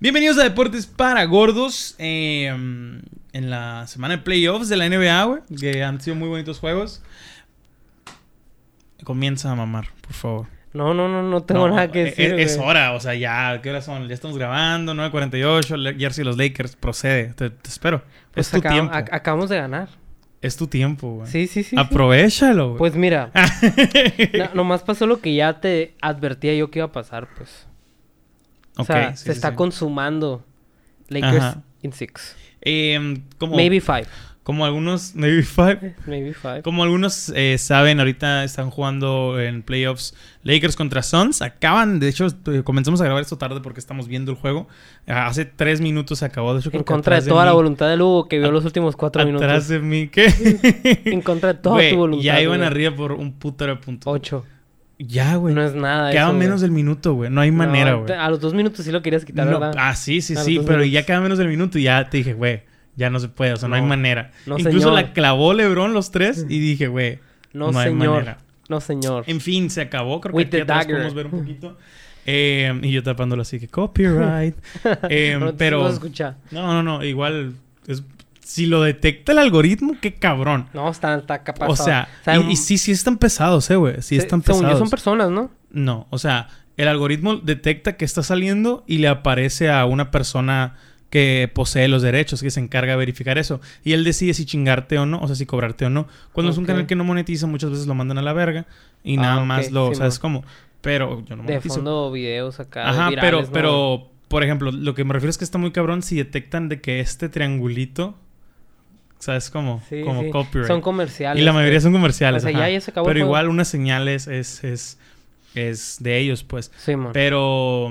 Bienvenidos a Deportes para Gordos. eh, en la semana de playoffs de la NBA, güey. Que han sido muy bonitos juegos. Comienza a mamar, por favor. No, no, no, no tengo No, nada que eh, decir. Es, güey. hora, o sea, ya. ¿Qué horas son? Ya estamos grabando, 9.48. Le- Jersey los Lakers. Procede. Te, te espero. Pues es tu acab- tiempo. ac- acabamos de ganar. Es tu tiempo, güey. Sí, sí, sí. sí. Aprovechalo, güey. Pues mira, no- nomás pasó lo que ya te advertía yo que iba a pasar, pues. O sea, sí, se sí, está sí. consumando Lakers Ajá. in six. Em, como, Maybe five. como algunos. Maybe five. Maybe five. Como algunos eh, saben, ahorita están jugando en playoffs Lakers contra Suns. Acaban, de hecho, comenzamos a grabar esto tarde porque estamos viendo el juego. Ah, Hace tres minutos se acabó. De hecho, En contra de atrás toda la mí- voluntad de Hugo que vio A- los últimos cuatro Atrás minutos. de mí, ¿qué? En contra de toda tu voluntad. Ya iban arriba por un putero de puntos. Ocho. Ya, güey. No es nada. Quedaba eso, güey. menos del minuto, güey. No hay manera, No, güey. A los dos minutos sí lo querías quitar, No, ¿verdad? ah, sí, sí, A sí. Pero minutos. ya queda menos del minuto y ya te dije, güey, ya no se puede. O sea, no, hay manera. No, Incluso señor. la clavó LeBron los tres y dije, güey, no, hay señor. manera. No, señor. En fin, se acabó. Creo With que aquí atrás podemos ver un poquito. Eh, y yo tapándolo así que copyright. Eh, No pero. No, no, no. Igual. es- si lo detecta el algoritmo, qué cabrón. No, está, está capaz. O sea, ¿saben? y, y sí, sí están pesados, eh, güey. Sí están según yo pesados. son personas, ¿no? No, o sea, el algoritmo detecta que está saliendo y le aparece a una persona que posee los derechos, que se encarga de verificar eso. Y él decide si chingarte o no, o sea, si cobrarte o no. Cuando es un canal que no monetiza, muchas veces lo mandan a la verga y Ah, nada más lo, sí, ¿sabes mo. cómo? Pero yo no De monetizo. fondo videos acá. Ajá, virales, pero, ¿no? pero, por ejemplo, lo que me refiero es que está muy cabrón si detectan de que este triangulito, ¿sabes cómo? Sí, como sí. copyright. Son comerciales. y la mayoría pues. son comerciales. O sea, ya- ya se acabó Pero igual unas señales es, es, es de ellos, pues. Sí, man. Pero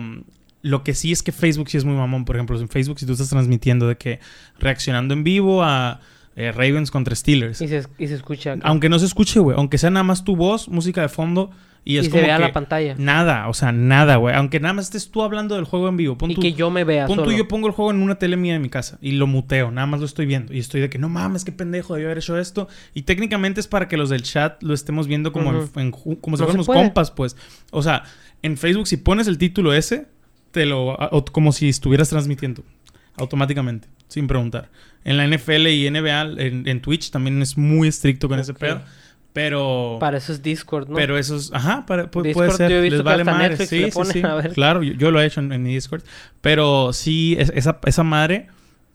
lo que sí es que Facebook sí es muy mamón. Por ejemplo, en Facebook si tú estás transmitiendo de que reaccionando en vivo a eh, Ravens contra Steelers. Y se, y se escucha. acá. Aunque no se escuche, güey. Aunque sea nada más tu voz, música de fondo. Y Y, es se como vea que la pantalla. Nada, o sea, nada, güey. Aunque nada más estés tú hablando del juego en vivo. Pon Y tú, que yo me vea pon tú, solo. yo pongo el juego en una tele mía de mi casa y lo muteo. Nada más lo estoy viendo. Y estoy de que no mames, qué pendejo, debió haber hecho esto. Y técnicamente es para que los del chat lo estemos viendo como, en como si No fuéramos compas, pues. O sea, en Facebook, si pones el título ese, te lo. o- como si estuvieras transmitiendo. Automáticamente, sin preguntar. En la NFL y NBA, en, en Twitch también es muy estricto con ese pedo. Pero. Para eso es Discord, ¿no? Pero esos, ajá, para- pu- puede Discord, ser. yo he visto Les que vale madre. Netflix Sí, sí, sí. a ver. Claro, yo, yo lo he hecho en, en mi Discord. Pero sí, es- esa, esa madre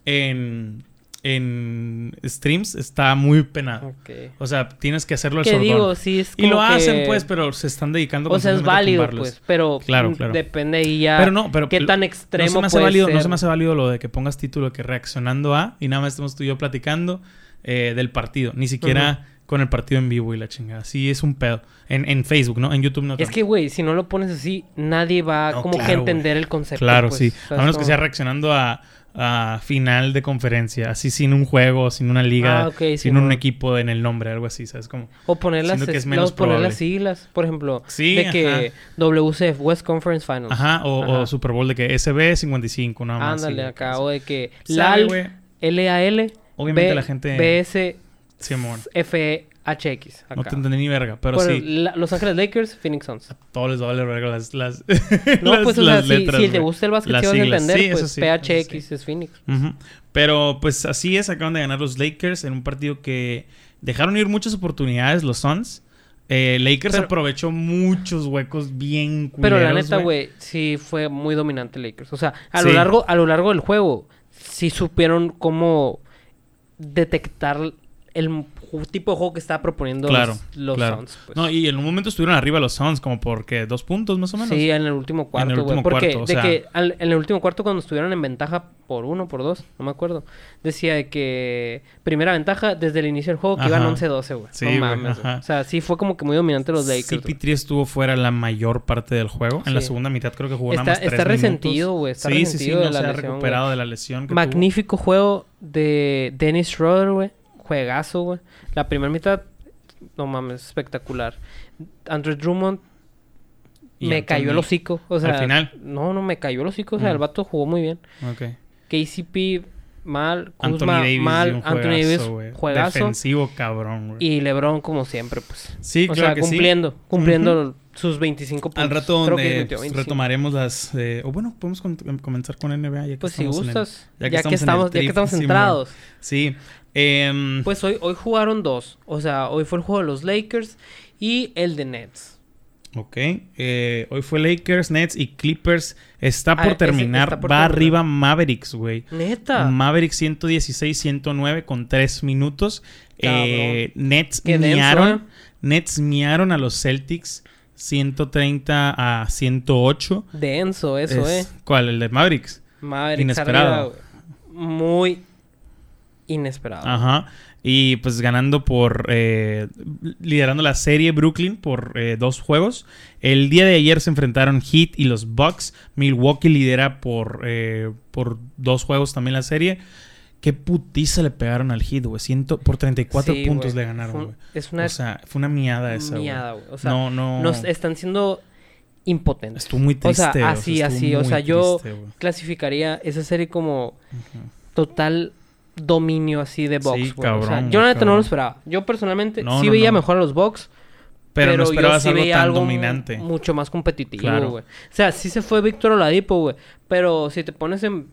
en, en streams está muy penada. O sea, tienes que hacerlo ¿Qué digo? Sí, es y lo como que- hacen, pues, pero se están dedicando O sea, es válido, pues. Pero Claro, mm, claro. depende ahí ya. Pero no, pero ¿Qué tan no extremo se me hace puede válido, No se me hace válido lo de que pongas título que reaccionando a y nada más estamos tú y yo platicando eh, del partido. Ni siquiera con el partido en vivo y la chingada. Sí, es un pedo. En, en Facebook, ¿no? En YouTube no. Es tanto. que, güey, si no lo pones así, nadie va No, como que a claro, entender el concepto. Claro, pues. sí. A menos que sea reaccionando a, a final de conferencia. Así sin un juego, sin una liga, Ah, ok, sin un equipo en el nombre, algo así, ¿sabes? Como... O poner las, que es es- menos no, poner las siglas, por ejemplo, Sí, de que ajá. WCF, West Conference Finals. Ajá, o. Super Bowl de que SB55, nada más. Ándale acá, o de que LAL, güey. LAL, Obviamente B- la gente... BS, Simón. FHX. Acá. No te entendí ni verga, pero Por sí. la- Los Ángeles Lakers, Phoenix Suns. Todos les vale verga las, las, No, las- pues, o sea, las si, letras, si te gusta el básquet, sí vas a entender, Sí, pues sí, PHX sí. es Phoenix. Pero pues así es, acaban de ganar los Lakers en un partido que dejaron ir muchas oportunidades los Suns. Eh, Lakers Pero- aprovechó muchos huecos bien Pero la culeros, neta, güey, sí fue muy dominante Lakers. O sea, a lo largo, a lo largo del juego, sí supieron cómo detectar el tipo de juego que estaba proponiendo Claro, los, los claro. Suns. pues. No, y en un momento estuvieron arriba los Suns, como porque dos puntos más o menos. Sí, en el último cuarto, güey. último Porque cuarto, o de que al- en el último cuarto cuando estuvieron en ventaja por uno, por dos, no me acuerdo, decía de que primera ventaja desde el inicio del juego que iban Ajá. 11-12, güey. Sí, no mames, güey. O sea, sí fue como que muy dominante los Lakers. güey. CP3 estuvo fuera la mayor parte del juego. En la segunda mitad creo que jugó Está- nada más tres está resentido, güey, está sí, sí, sí, resentido no de la se ha lesión, recuperado de la lesión que tuvo. Magnífico juego de Dennis Schroeder, güey. Juegazo, güey. La primera mitad, no mames, espectacular. Andrew Drummond me Anthony- cayó el hocico. O sea, al final. No, no, me cayó el hocico. O sea, Mm. el vato jugó muy bien. Ok. KCP mal, Anthony Kuzma Davis mal, Anthony juegazo, Davis juegazo. Defensivo cabrón, güey. Y LeBron como siempre, pues. Sí, o claro sea, que sí. cumpliendo, cumpliendo sus 25 puntos. Al rato donde metió 25. retomaremos las... eh, o bueno, podemos comenzar con NBA. Ya que Pues si estamos en el- gustas, ya ya que estamos en el estamos, ya que estamos centrados. Sí. Em, Pues hoy, hoy jugaron dos. O sea, hoy fue el juego de los Lakers y el de Nets. Ok. eh, hoy fue Lakers, Nets y Clippers. Está Ah, por terminar. está por Va terminar. arriba Mavericks, güey. Neta. Mavericks 116-109 con 3 minutos. Eh, Nets denso, miaron. ¿eh? Nets miaron a los Celtics 130 a 108. Denso eso, Es- eh. ¿Cuál? ¿El de Mavericks? Mavericks Inesperado. arriba. Muy inesperado. Ajá. Y pues ganando por. eh, liderando la serie Brooklyn por eh, dos juegos. El día de ayer se enfrentaron Heat y los Bucks. Milwaukee lidera por, eh, por dos juegos también la serie. Qué putiza le pegaron al Heat, güey. Por 34 Sí, puntos le ganaron, güey. Es una O sea, fue una miada esa, güey. miada, güey. O sea, no, no. nos están siendo impotentes. Estuvo muy O triste. sea, güey. así, así. O sea, yo triste, clasificaría esa serie como total dominio así de box, Sí, güey. o sea, cabrón, yo neta no cabrón. lo esperaba. Yo personalmente No, sí no, veía no. mejor a los box, Pero, no yo esperabas sí algo veía tan algo dominante. mucho más competitivo, Claro. güey. O sea, sí se fue Víctor Oladipo, güey, pero si te pones en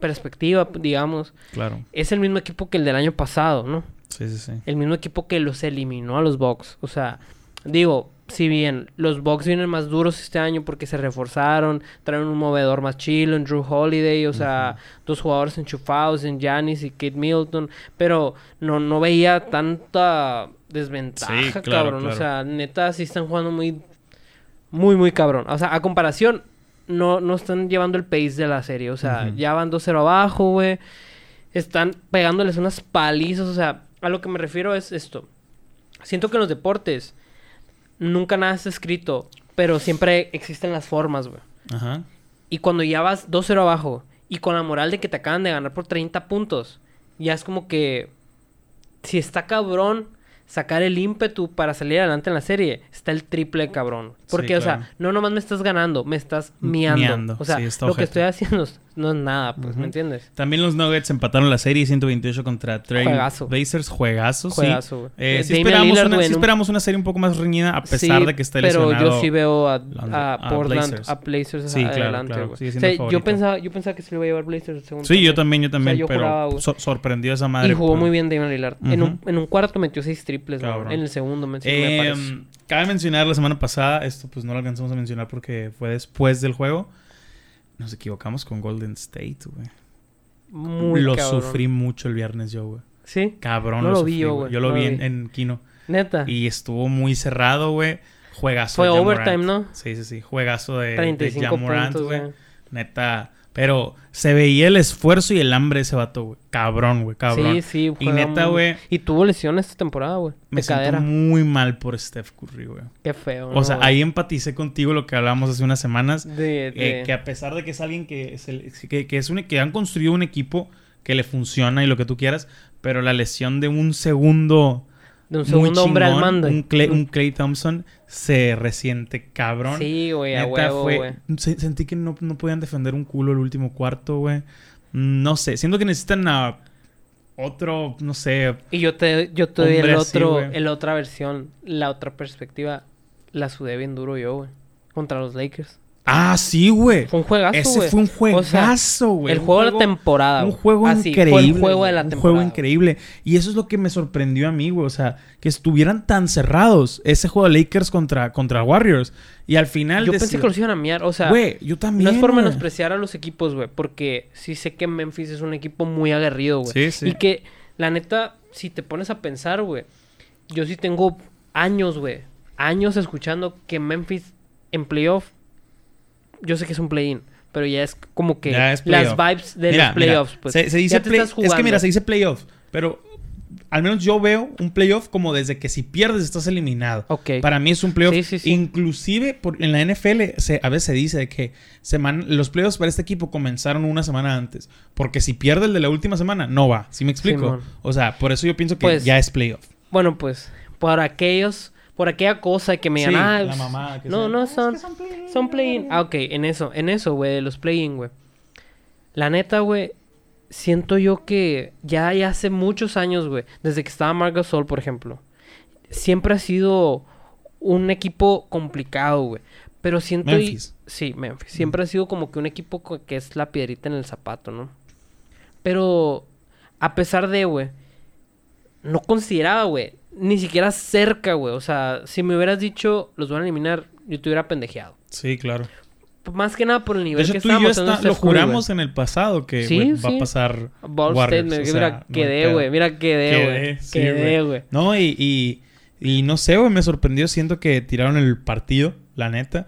perspectiva, digamos, Claro. es el mismo equipo que el del año pasado, ¿no? Sí, sí, sí. El mismo equipo que los eliminó a los Bucks. O sea, digo, si bien los Bucks vienen más duros este año porque se reforzaron, traen un movedor más chilo en Drew Holiday, o sea, dos jugadores enchufados en Giannis y Kate Middleton, pero no, no veía tanta desventaja, Sí, claro, cabrón. claro. O sea, neta, sí están jugando muy, muy, muy cabrón. O sea, a comparación, no, no están llevando el pace de la serie. O sea, ya van 2-0 abajo, güey. Están pegándoles unas palizas. O sea, a lo que me refiero es esto. Siento que en los deportes nunca nada está escrito, pero siempre existen las formas, güey. Ajá. Y cuando ya vas 2-0 abajo y con la moral de que te acaban de ganar por 30 puntos, ya es como que si está cabrón sacar el ímpetu para salir adelante en la serie, está el triple cabrón. Porque, Sí, o sea, no nomás me estás ganando, me estás miando. Miando, O sea, sí, está lo que estoy haciendo no es nada, pues. ¿me entiendes? También los Nuggets empataron la serie 128 contra Trail Juegazo. Blazers. Juegazo. Juegazo. Eh, sí, esperamos Lillard, una, sí esperamos una serie un poco más reñida a pesar de que pero lesionado. yo sí veo a, a a Portland, Blazers. a Blazers Sí, claro, adelante, claro, O sea, yo pensaba, yo pensaba que se lo iba a llevar Blazers el segundo Sí, yo también, yo también, yo pero juraba, güey. so- sorprendió esa madre. Y jugó muy bien Damian Lillard. en, un, en un cuarto metió seis triples, güey. Cabrón. En el segundo me, me Eh, parece. cabe mencionar la semana pasada, esto pues no lo alcanzamos a mencionar porque fue después del juego. Nos equivocamos con Golden State, güey. Muy Lo cabrón. sufrí mucho el viernes yo, güey. ¿Sí? Cabrón, No lo, lo vi sufrí, yo, güey. Yo lo No vi en, vi. en Kino. Neta. Y estuvo muy cerrado, güey. Juegazo. Fue de overtime, Morant. ¿no? Sí, sí, sí. Juegazo de, de 35 Ja Morant, puntos, güey. güey. Neta. Pero se veía el esfuerzo y el hambre de ese vato, güey. Cabrón, güey. Cabrón. Sí, sí. Y juega neta, güey. Y tuvo lesiones esta temporada, güey. Me De siento cadera. muy mal por Steph Curry, güey. Qué feo. O ¿no, sea, güey? ahí empaticé contigo lo que hablábamos hace unas semanas. De, de- eh, que a pesar de que es alguien que es, el- que, que es un, que han construido un equipo que le funciona y lo que tú quieras, pero la lesión de un segundo de un segundo hombre al mando. un Clay, un Klay Thompson se resiente cabrón. Sí, güey, a huevo, fue- se- sentí que no, no podían defender un culo el último cuarto, güey. No sé, siento que necesitan a otro, no sé, Y yo te, yo te doy el otro, el otra versión, la otra perspectiva. La sudé bien duro yo, güey. Contra los Lakers. Ah, sí, güey. Fue un juegazo, Ese fue un O sea, juegazo, güey. el juego de la temporada. Un juego Así, increíble. Fue el juego de la temporada. Un juego increíble. Y eso es lo que me sorprendió a mí, güey. O sea, que estuvieran tan cerrados ese juego de Lakers contra, contra Warriors. Y al final. Yo pensé que los iban a miar. O sea, Güey, yo también. no es por güey. menospreciar a los equipos, güey. Porque sí sé que Memphis es un equipo muy aguerrido, güey. Sí, sí. Y que, la neta, si te pones a pensar, güey. Yo sí tengo años, güey. Años escuchando que Memphis en playoff. Yo sé que es un play-in. Pero ya es como que es las vibes de Mira, los playoffs, pues. Se, se dice play- Es que mira, se dice playoff. Pero al menos yo veo un playoff como desde que si pierdes estás eliminado. Ok. Para mí es un playoff. Sí, sí, sí. Inclusive por- en la NFL se, a veces se dice de que seman- los playoffs para este equipo comenzaron una semana antes. Porque si pierde el de la última semana, no va. ¿Sí me explico? O sea, por eso yo pienso que Pues, ya es playoff. Bueno, pues, por aquellos, por aquella cosa que me Sí, ah, la mamada que no, sea, no, "Ah, es son, que son play-in, son. Ah, ok, en eso, en eso, güey, de los play-in, güey. La neta, güey, siento yo que ya, ya hace muchos años, güey, desde que estaba Marc Gasol, por ejemplo, siempre ha sido un equipo complicado, güey. Pero siento... y- Memphis. Sí, Memphis. Siempre ha sido como que un equipo que es la piedrita en el zapato, ¿no? Pero a pesar de, güey, no consideraba, güey, ni siquiera cerca, güey. O sea, si me hubieras dicho, los van a eliminar, yo te hubiera pendejeado. Sí, claro. Más que nada por el De nivel hecho, que tú y yo estábamos está- nuestra lo school, juramos en el pasado que Sí, güey, va sí. a pasar Ball Warriors. State, o sea, mira, quedé, güey. Mira, quedé, güey. Quedé, sí, Quedé, güey. No, y, y, y no sé, güey, me sorprendió. Siento que tiraron el partido, la neta.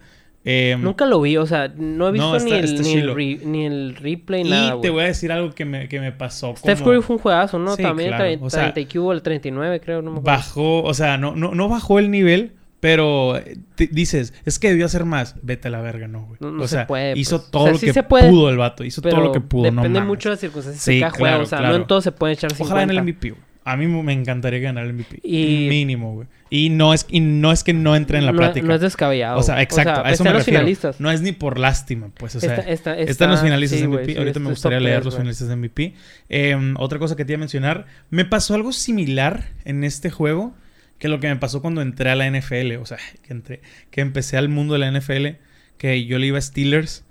Eh, Nunca lo vi, o sea, no he visto No, está- ni, el, está ni, el re- ni el replay, y nada, te güey. voy a decir algo que me, que me pasó. Steph como Curry fue un juegazo, ¿no? Sí, También claro, tre- o sea, 30 y que hubo el 39, creo, no me acuerdo. Bajó, o sea, no, no, no bajó el nivel, pero eh, te- dices, es que debió hacer más. Vete a la verga, no, güey. No- no o se sea, puede, hizo pues. O todo sea, lo sí que puede, pudo el vato. Hizo todo lo que pudo, no depende mames. mucho de las circunstancias Sí, cada juego. O sea, claro. no en todo se puede echar 50. Ojalá en el MVP, güey. A mí me encantaría ganar el MVP. Y- Mínimo, güey. Y no es, y no es que no entre en la no, plática. no es descabellado. o sea, exacto, a eso me los refiero. finalistas. No es ni por lástima, pues, o sea, Está- está- están los finalistas sí, de MVP. sí, Ahorita me gustaría leer los finalistas de MVP. Eh, otra cosa que te iba a mencionar, me pasó algo similar en este juego que lo que me pasó cuando entré a la NFL, o sea, que entré, que empecé al mundo de la NFL, que yo le iba a Steelers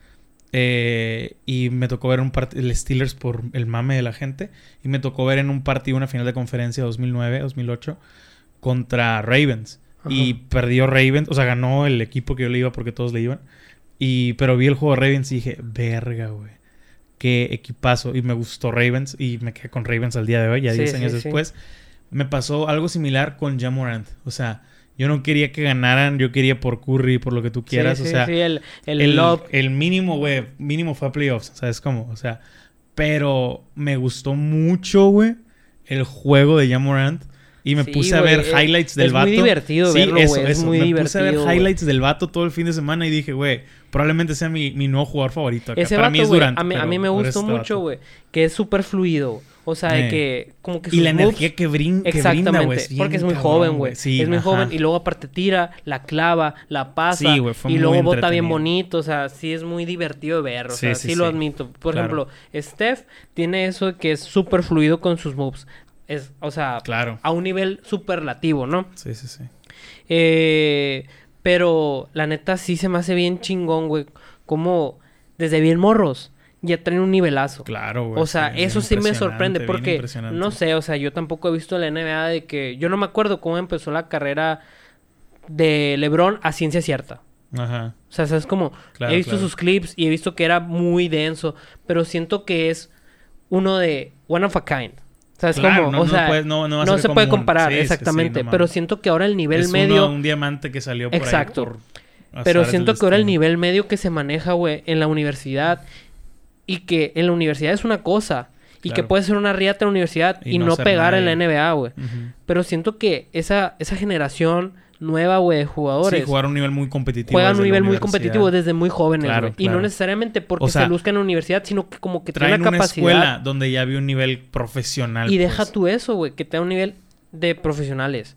eh, y me tocó ver un partido, el Steelers por el mame de la gente, y me tocó ver en un partido una final de conferencia 2009-2008 contra Ravens. Y perdió Ravens, o sea, ganó el equipo que yo le iba porque todos le iban. Y, pero vi el juego de Ravens y dije, verga, güey. Qué equipazo. Y me gustó Ravens y me quedé con Ravens al día de hoy, ya Sí, 10 sí, años sí. después. Me pasó algo similar con Jamorant. O sea, yo no quería que ganaran, yo quería por Curry, por lo que tú quieras. Sí, o sí, sea, sí, el, el, el, mínimo, güey, mínimo fue a playoffs, ¿sabes cómo? O sea, pero me gustó mucho, güey, el juego de Jamorant. Y me Sí, puse a ver es- highlights del es vato. muy divertido sí, verlo, eso, es muy me puse a ver divertido, highlights del vato todo el fin de semana y dije, güey, probablemente sea mi, mi nuevo jugador favorito. acá. Ese Para vato, mí es Durant. a mí, a pero mí me gustó este mucho, güey, que es súper fluido. O sea, de Eh. que como que Y la moves- energía que, brin que brinda, Exactamente, güey. porque es muy cabrón, joven, güey. Sí, es muy ajá. joven y luego aparte tira, la clava, la pasa Sí, güey, fue y luego bota bien bonito, o sea, sí es muy divertido de ver, o Sí, sea, sí, sí, lo admito. Por Claro. ejemplo, Steph tiene eso de que es súper fluido con sus moves. Es, o sea, Claro. a un nivel superlativo, ¿no? Sí, sí, sí. Eh, pero la neta sí se me hace bien chingón, güey. Como desde bien morros ya traen un nivelazo. Claro, güey. O sea, eso sí me sorprende porque no sé, o sea, yo tampoco he visto la NBA de que yo no me acuerdo cómo empezó la carrera de LeBron a ciencia cierta. Ajá. O sea, es como Claro, he visto claro. sus clips y he visto que era muy denso, pero siento que es uno de one of a kind. O sea, es Claro, como, no- o no sea, puede- no- no va a no ser se puede comparar, Sí, sí, sí, exactamente, pero siento que ahora el nivel es medio uno- un diamante que salió por Exacto. ahí. por Pero siento que ahora el nivel medio que se maneja, güey, en la universidad y que en la universidad es una cosa y que puede ser una riata en la universidad y, Y no pegar en la. NBA, güey. Pero siento que esa, esa generación nueva, güey, de jugadores Sí, jugar a un nivel muy competitivo. juegan a un nivel muy competitivo desde muy jóvenes, Claro. Y no necesariamente porque O sea, se luzcan en la universidad, sino que como que Traen una capacidad. escuela donde ya había un nivel profesional. y deja pues. tú eso, güey, que te da un nivel de profesionales.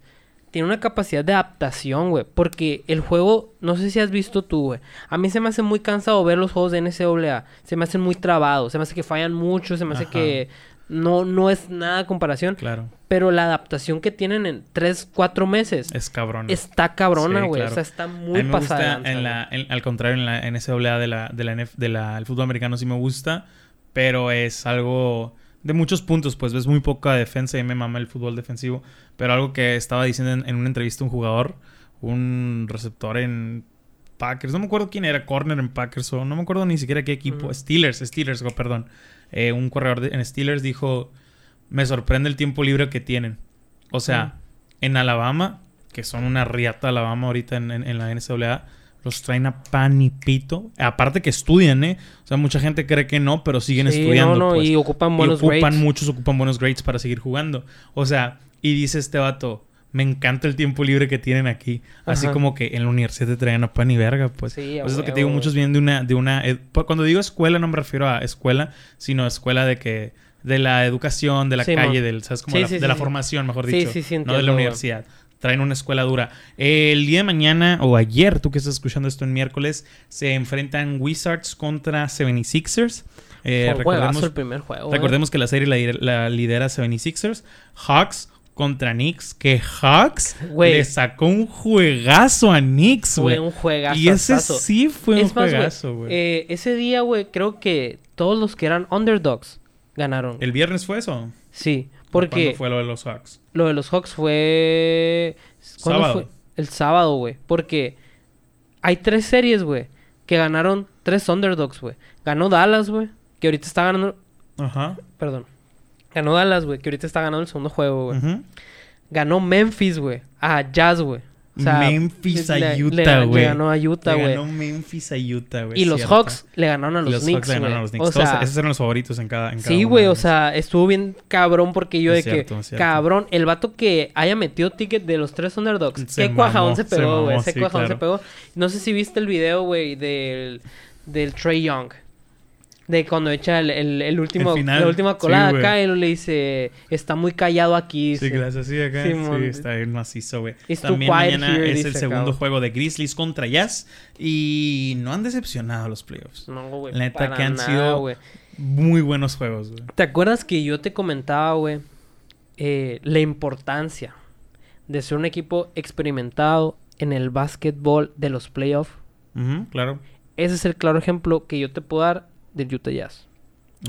Tiene una capacidad de adaptación, güey. Porque el juego, no sé si has visto tú, güey. A mí se me hace muy cansado ver los juegos de NCAA. Se me hacen muy trabados. Se me hace que fallan mucho. Se me hace que no, no es nada comparación. Claro. Pero la adaptación que tienen en 3, 4 meses Es cabrón. está cabrona, Sí, güey. claro. O sea, está a muy mí me pasada. gusta, en la, en- al contrario, en la NCAA de la, de la, NF de la, el fútbol americano sí me gusta, pero es algo de muchos puntos, pues ves muy poca defensa y me mama el fútbol defensivo, pero algo que estaba diciendo en, en una entrevista un jugador, un receptor en Packers, no me acuerdo quién era, corner en Packers o no me acuerdo ni siquiera qué equipo. Steelers, Steelers, oh, perdón, Eh, un corredor de- en Steelers dijo, me sorprende el tiempo libre que tienen, o sea, en Alabama, que son una riata Alabama ahorita en, en- en la NCAA, los traen a pan y pito. Aparte que estudian, ¿eh? O sea, mucha gente cree que no, pero siguen Sí, estudiando. no, no, pues. y ocupan Y buenos ocupan, grades. muchos ocupan buenos grades para seguir jugando. O sea, y dice este vato, me encanta el tiempo libre que tienen aquí. Así como que en la universidad te traían a pan y verga, pues. Sí, Pues es lo que te digo, muchos vienen de una, de una ed- pu- cuando digo escuela no me refiero a escuela, sino a escuela de que, de la educación, de la Sí, calle, del, ¿sabes? Como Sí, la- sí, de la formación, mejor dicho. sí, sí, no de la universidad. Traen una escuela dura. El día de mañana, o ayer, tú que estás escuchando esto en miércoles, se enfrentan Wizards contra 76ers. Eh, recordemos, el primer juego. eh. recordemos que la serie la, la lidera 76ers. Hawks contra Knicks, que Hawks le sacó un juegazo a Knicks, Fue güey. un juegazo. Y ese sí fue un más, juegazo, güey. eh, ese día, güey, creo que todos los que eran underdogs ganaron. ¿El viernes fue eso? Sí, ¿O porque ¿Cuándo fue lo de los Hawks? lo de los Hawks fue... ¿Cuándo Sábado. fue? El sábado, güey. Porque hay tres series, güey, que ganaron tres underdogs, güey. Ganó Dallas, güey, que ahorita está ganando... Ajá. Perdón. Ganó Dallas, güey, que ahorita está ganando el segundo juego, güey. Ganó Memphis, güey, a Jazz, güey. O sea, Memphis a le- le- Utah, le güey. ganó a Utah, Le güey. ganó Memphis a Utah, güey. Y los. Hawks le ganaron a los, los Knicks, Hawks le ganaron a los Knicks. O Todos- sea, esos eran los favoritos en cada, en cada sí, güey, o sea, estuvo bien cabrón porque yo Es de cierto, que, cierto. cabrón, el vato que haya metido ticket de los tres underdogs, Se qué cuajadón se pegó, güey, ese sí, cuajadón se pegó. No sé si viste el video, güey, del, del Trey Young. De cuando echa el, el, el último, El final, la última sí, colada güey. acá y le dice, está muy callado aquí. Sí, dice. gracias. Sí, acá. Sí, está bien macizo, güey. También mañana here, es el segundo juego de Grizzlies contra Jazz. Y no han decepcionado los playoffs. No, güey, La neta para que han nada, sido-. Muy buenos juegos, güey. ¿Te acuerdas que yo te comentaba, güey, eh, la importancia de ser un equipo experimentado en el básquetbol de los playoffs? Claro. Ese es el claro ejemplo que yo te puedo dar del Utah Jazz.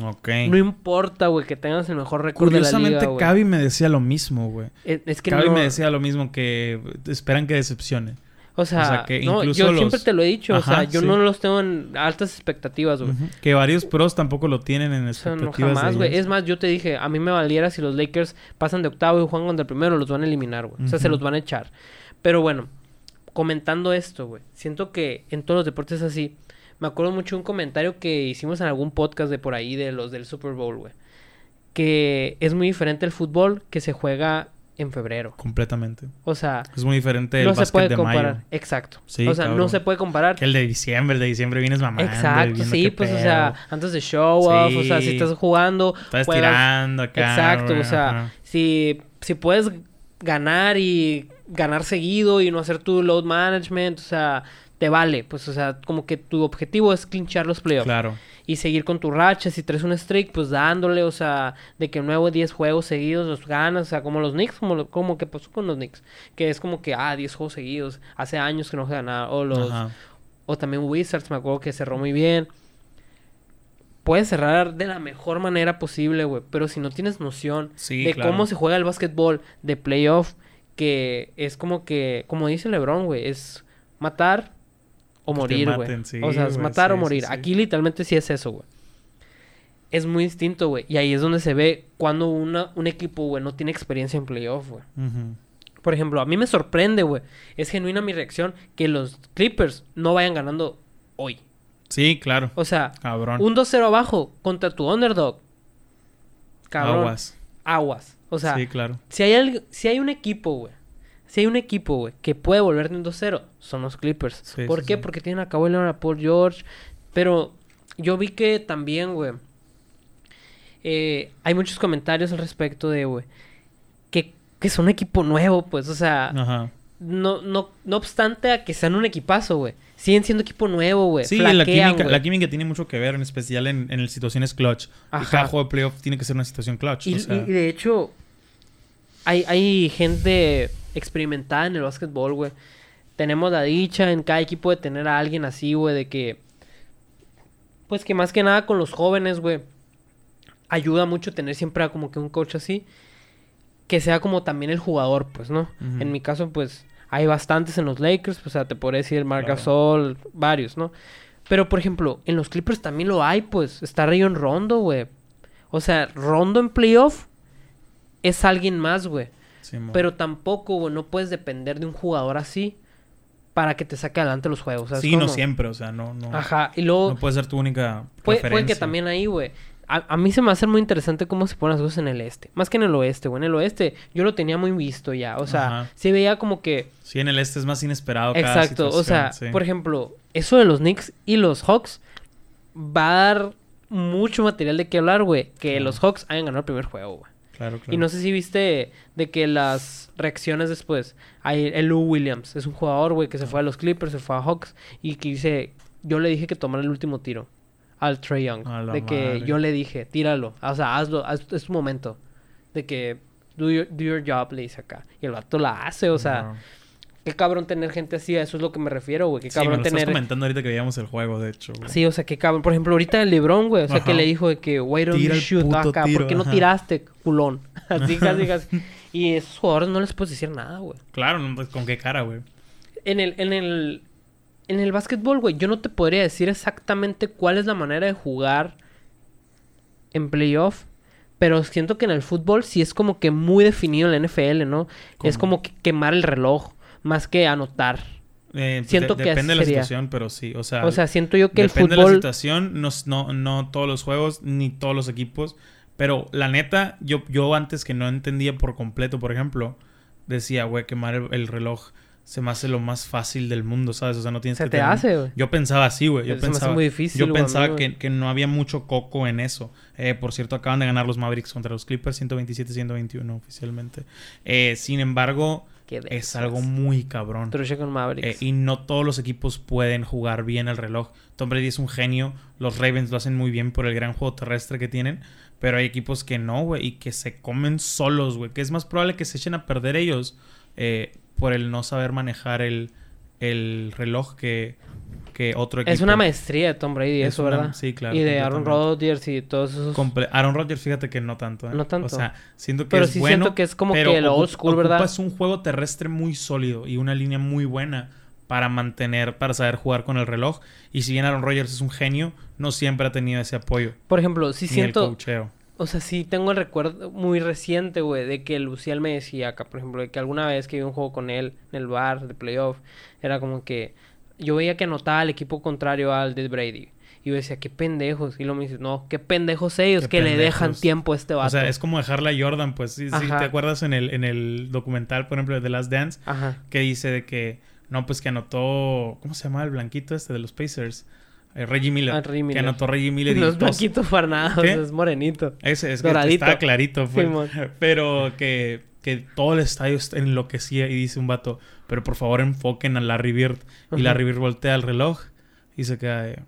Ok. No importa, güey, que tengas el mejor récord de la Curiosamente, liga, güey. Cavi me decía lo mismo, güey. Es, es que Cavi no... me decía lo mismo que esperan que decepcione. O sea, o sea, que no, incluso yo los- siempre te lo he dicho. o sea, yo sí. no los tengo en altas expectativas, güey. Que varios pros tampoco lo tienen en O sea, no expectativas. de jamás, güey. Es más, yo te dije, a mí me valiera si los Lakers pasan de octavo y juegan contra el primero, los van a eliminar, güey. O sea, se los van a echar. Pero bueno, comentando esto, güey. Siento que en todos los deportes es así. Me acuerdo mucho un comentario que hicimos en algún podcast de por ahí, de los del Super Bowl, güey. Que es muy diferente el fútbol que se juega en febrero. Completamente. O sea, Es muy diferente el no se puede de comparar. mayo. Exacto. Sí, o sea, no se puede comparar. Que el de diciembre, el de diciembre vienes mamando. Exacto, sí, pues, o sea, antes de show off, o sea, si estás jugando, Estás juegas- tirando acá. Exacto, o sea, ajá. si, si puedes ganar y ganar seguido y no hacer tu load management, o sea, te vale, pues, o sea, como que tu objetivo es clinchar los playoffs Claro. y seguir con tu racha, si traes un streak, pues dándole, o sea, de que 9 o 10 juegos seguidos los ganas, o sea, como los Knicks, como, lo- como que pasó con los Knicks, que es como que, ah, 10 juegos seguidos, hace años que no se ganaba, o los, Ajá. o también Wizards, me acuerdo que cerró muy bien. Puedes cerrar de la mejor manera posible, güey. Pero si no tienes noción Sí, de claro. cómo se juega el básquetbol de playoff, que es como que, como dice LeBron, güey, es matar o morir, güey. sí, o sea, es matar o sí, morir. sí. Aquí literalmente sí es eso, güey. Es muy distinto, güey. Y ahí es donde se ve cuando una, un equipo, güey, no tiene experiencia en playoff, güey. Por ejemplo, a mí me sorprende, güey. Es genuina mi reacción que los Clippers no vayan ganando hoy. Sí, claro. O sea, Cabrón. un 2-0 abajo contra tu underdog. Cabrón. Aguas. Aguas. O sea, sí, claro. si, hay algo- si hay un equipo, güey. Si hay un equipo, güey, que puede volver de un 2-0, son los Clippers. Sí, ¿Por sí, qué? sí. Porque tienen a Kawhi Leonard, a Paul George. Pero yo vi que también, güey, eh, hay muchos comentarios al respecto de, güey, que, que son un equipo nuevo, pues, o sea, Ajá. no, no, no obstante a que sean un equipazo, güey. Siguen siendo equipo nuevo, güey. Sí, la química, la química tiene mucho que ver, en especial en, en las situaciones clutch. Y Ajá. cada juego de playoff tiene que ser una situación clutch. Y, o sea, y- y de hecho, hay, hay gente experimentada en el básquetbol, güey. Tenemos la dicha en cada equipo de tener a alguien así, güey, de que... Pues que más que nada con los jóvenes, güey. Ayuda mucho tener siempre a como que un coach así. Que sea como también el jugador, pues, ¿no? En mi caso, pues, hay bastantes en los Lakers. pues, O sea, te podría decir Marc Claro. Gasol, varios, ¿no? Pero, por ejemplo, en los Clippers también lo hay, pues. Está Rayon Rondo, güey. O sea, Rondo en playoff es alguien más, güey. Pero tampoco, güey, no puedes depender de un jugador así para que te saque adelante los juegos. sea, sí, no siempre, o sea, no, no, Ajá, y luego no puede ser tu única puede, puede que también ahí, güey. A, a mí se me hace muy interesante cómo se ponen las cosas en el este. Más que en el oeste, güey. En el oeste yo lo tenía muy visto ya. O sea, Ajá. sí veía como que... Sí, en el este es más inesperado cada Exacto. O sea, situación, sí. por ejemplo, eso de los Knicks y los Hawks va a dar mucho material de qué hablar, güey. Que los Hawks hayan ganado el primer juego, güey. Claro, claro. Y no sé si viste de que las reacciones después. Hay el Lou Williams, es un jugador, güey, que se fue a los Clippers, se fue a Hawks y que dice, yo le dije que tomara el último tiro al Trey Young. De que madre. yo le dije, tíralo, o sea, hazlo, haz, es tu momento. De que do your, do your job, le dice acá. Y el vato la hace, o sea. Qué cabrón tener gente así, a eso es lo que me refiero, güey. Qué Sí, me cabrón lo estás tener. comentando ahorita que veíamos el juego, de hecho. güey. Sí, o sea, qué cabrón. Por ejemplo, ahorita el LeBron, güey, o sea, que Ajá. le dijo de que, why don't Tira you shoot acá? ¿Por qué no ajá. tiraste, culón? Así, casi, casi. Y esos jugadores no les puedes decir nada, güey. Claro, no, pues, ¿con qué cara, güey? En el, en el, en el básquetbol, güey, yo no te podría decir exactamente cuál es la manera de jugar en playoff. Pero siento que en el fútbol sí es como que muy definido en la NFL, ¿no? Es como que quemar el reloj más que anotar. Eh, Siento de- que depende de la sería. situación, pero sí. O sea, O sea, siento yo que el depende de la fútbol... situación. No, no, no todos los juegos, ni todos los equipos. Pero la neta, yo, yo antes que no entendía por completo, por ejemplo, decía, güey, quemar el, el reloj se me hace lo más fácil del mundo, ¿sabes? O sea, no tienes Se que te tener- hace, güey. Yo pensaba así, güey. Yo Se me hace pensaba, muy difícil, yo güey, pensaba que, que no había mucho coco en eso. Eh, por cierto, acaban de ganar los Mavericks contra los Clippers 127-121 oficialmente. Eh, sin embargo, Qué es algo muy cabrón. Trucha con Eh, Mavericks. y no todos los equipos pueden jugar bien el reloj. Tom Brady es un genio. Los Ravens lo hacen muy bien por el gran juego terrestre que tienen. Pero hay equipos que no, güey. Y que se comen solos, güey. Que es más probable que se echen a perder ellos eh, por el no saber manejar el, el reloj que, que otro equipo. Es una maestría de Tom Brady, Es eso, una- ¿verdad? sí, claro, Y de Aaron. Rodgers y todos esos... Comple- Aaron Rodgers, fíjate que no tanto. ¿eh? No tanto. O sea, siento que Pero es sí bueno. siento que es como pero que el old school, ¿verdad? ocupas un juego terrestre muy sólido y una línea muy buena para mantener, para saber jugar con el reloj. Y si bien Aaron Rodgers es un genio, no siempre ha tenido ese apoyo. Por ejemplo, sí el siento... coacheo. O sea, sí tengo el recuerdo muy reciente, güey, de que Lucial me decía acá, por ejemplo, de que alguna vez que vi un juego con él en el bar de playoff, era como que yo veía que anotaba al equipo contrario al de Brady. Y yo decía, qué pendejos. Y luego me dice, no, qué pendejos ellos Qué que le dejan tiempo a este vato. O sea, es como dejarle a Jordan, pues. Ajá. ¿Te acuerdas en el, en el documental, por ejemplo, de The Last Dance? Ajá. Que dice de que, no, pues que anotó, ¿cómo se llama el blanquito este de los Pacers? Eh, Reggie Miller. Ah, Reggie Que anotó Reggie Miller y No es blanquito para nada, o ¿Qué? sea, es morenito. Ese es que está clarito, pues. Pero que, que todo el estadio está- enloquecía y dice un vato, pero por favor enfoquen a Larry Bird. Y. Larry Bird voltea el reloj y se queda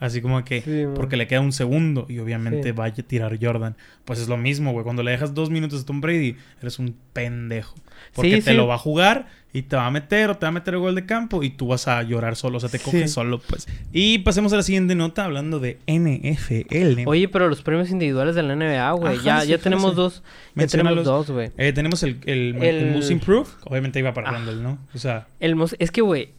así como que, Sí, porque le queda un segundo y obviamente Sí. va a tirar Jordan. Pues es lo mismo, güey. Cuando le dejas dos minutos a Tom Brady, eres un pendejo. Porque Sí, te lo va a jugar y te va a meter o te va a meter el gol de campo y tú vas a llorar solo. O sea, te coges solo, pues. Y pasemos a la siguiente nota hablando de NFL. Oye, pero los premios individuales de la NBA, güey, ya, ya tenemos dos. Ya tenemos dos, güey. Eh, tenemos el, el, el El- Most Improved. Obviamente iba para. Randall, ¿no? O sea, El mos- es que, güey,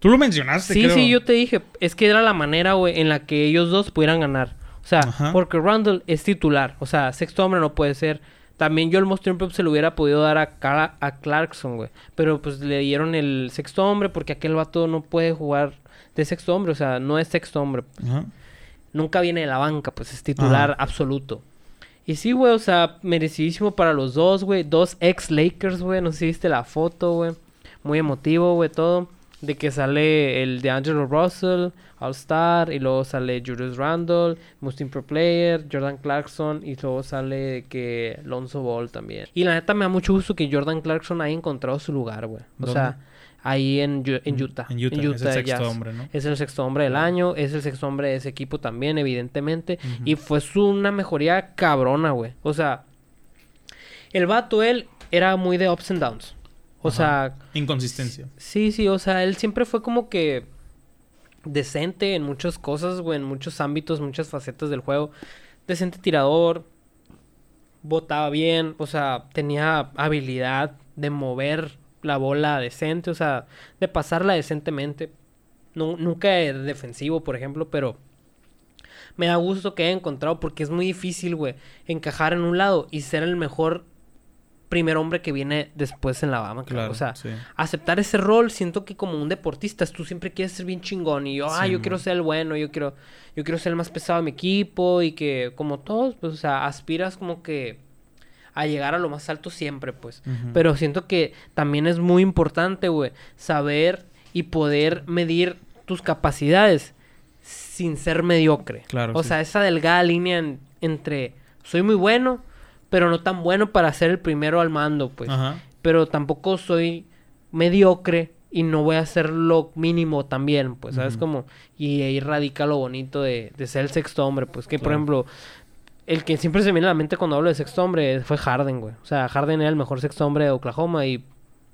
tú lo mencionaste, Sí, creo. sí, yo te dije. Es que era la manera, güey, en la que ellos dos pudieran ganar. O sea, Ajá. porque Randall es titular. O sea, sexto hombre no puede ser. También yo el Most Improved se lo hubiera podido dar a, Cara- a Clarkson, güey. Pero pues le dieron el sexto hombre porque aquel vato no puede jugar de sexto hombre. O sea, no es sexto hombre. Ajá. Nunca viene de la banca, pues es titular Ajá. absoluto. Y sí, güey, o sea, merecidísimo para los dos, güey. Dos ex Lakers, güey. No sé si viste la foto, güey. Muy emotivo, güey, todo. De que sale el de Angelo Russell, All Star, y luego sale Julius Randle, Most Improved Player, Jordan Clarkson, y luego sale que Lonzo Ball también. Y la neta me da mucho gusto que Jordan Clarkson haya encontrado su lugar, güey. O ¿Dónde? sea, ahí en, en Utah. En Utah, es el sexto Jazz. hombre, ¿no? Es el sexto hombre del año, es el sexto hombre de ese equipo también, evidentemente. Y fue su, una mejoría cabrona, güey. O sea, el vato, él, era muy de ups and downs. O Ajá. sea, Inconsistencia. sí, sí, o sea, él siempre fue como que decente en muchas cosas, güey, en muchos ámbitos, muchas facetas del juego. Decente tirador, botaba bien, o sea, tenía habilidad de mover la bola decente, o sea, de pasarla decentemente. Nu- nunca era defensivo, por ejemplo, pero me da gusto que haya encontrado porque es muy difícil, güey, encajar en un lado y ser el mejor primer hombre que viene después en la Bama. Claro. o sea, sí. aceptar ese rol, siento que como un deportista, tú siempre quieres ser bien chingón y yo, ah, Sí, yo man. quiero ser el bueno, yo quiero yo quiero ser el más pesado de mi equipo y que como todos, pues o sea, aspiras como que a llegar a lo más alto siempre, pues. Pero siento que también es muy importante, güey, saber y poder medir tus capacidades sin ser mediocre. Claro, O sí. sea, esa delgada línea en- entre soy muy bueno, pero no tan bueno para ser el primero al mando, pues. Ajá. Pero tampoco soy mediocre y no voy a hacer lo mínimo también, pues, ¿sabes? Ujú. Como, y ahí radica lo bonito de, de ser el sexto hombre, pues, que por ejemplo, el que siempre se me viene a la mente cuando hablo de sexto hombre fue Harden, güey. O sea, Harden era el mejor sexto hombre de Oklahoma y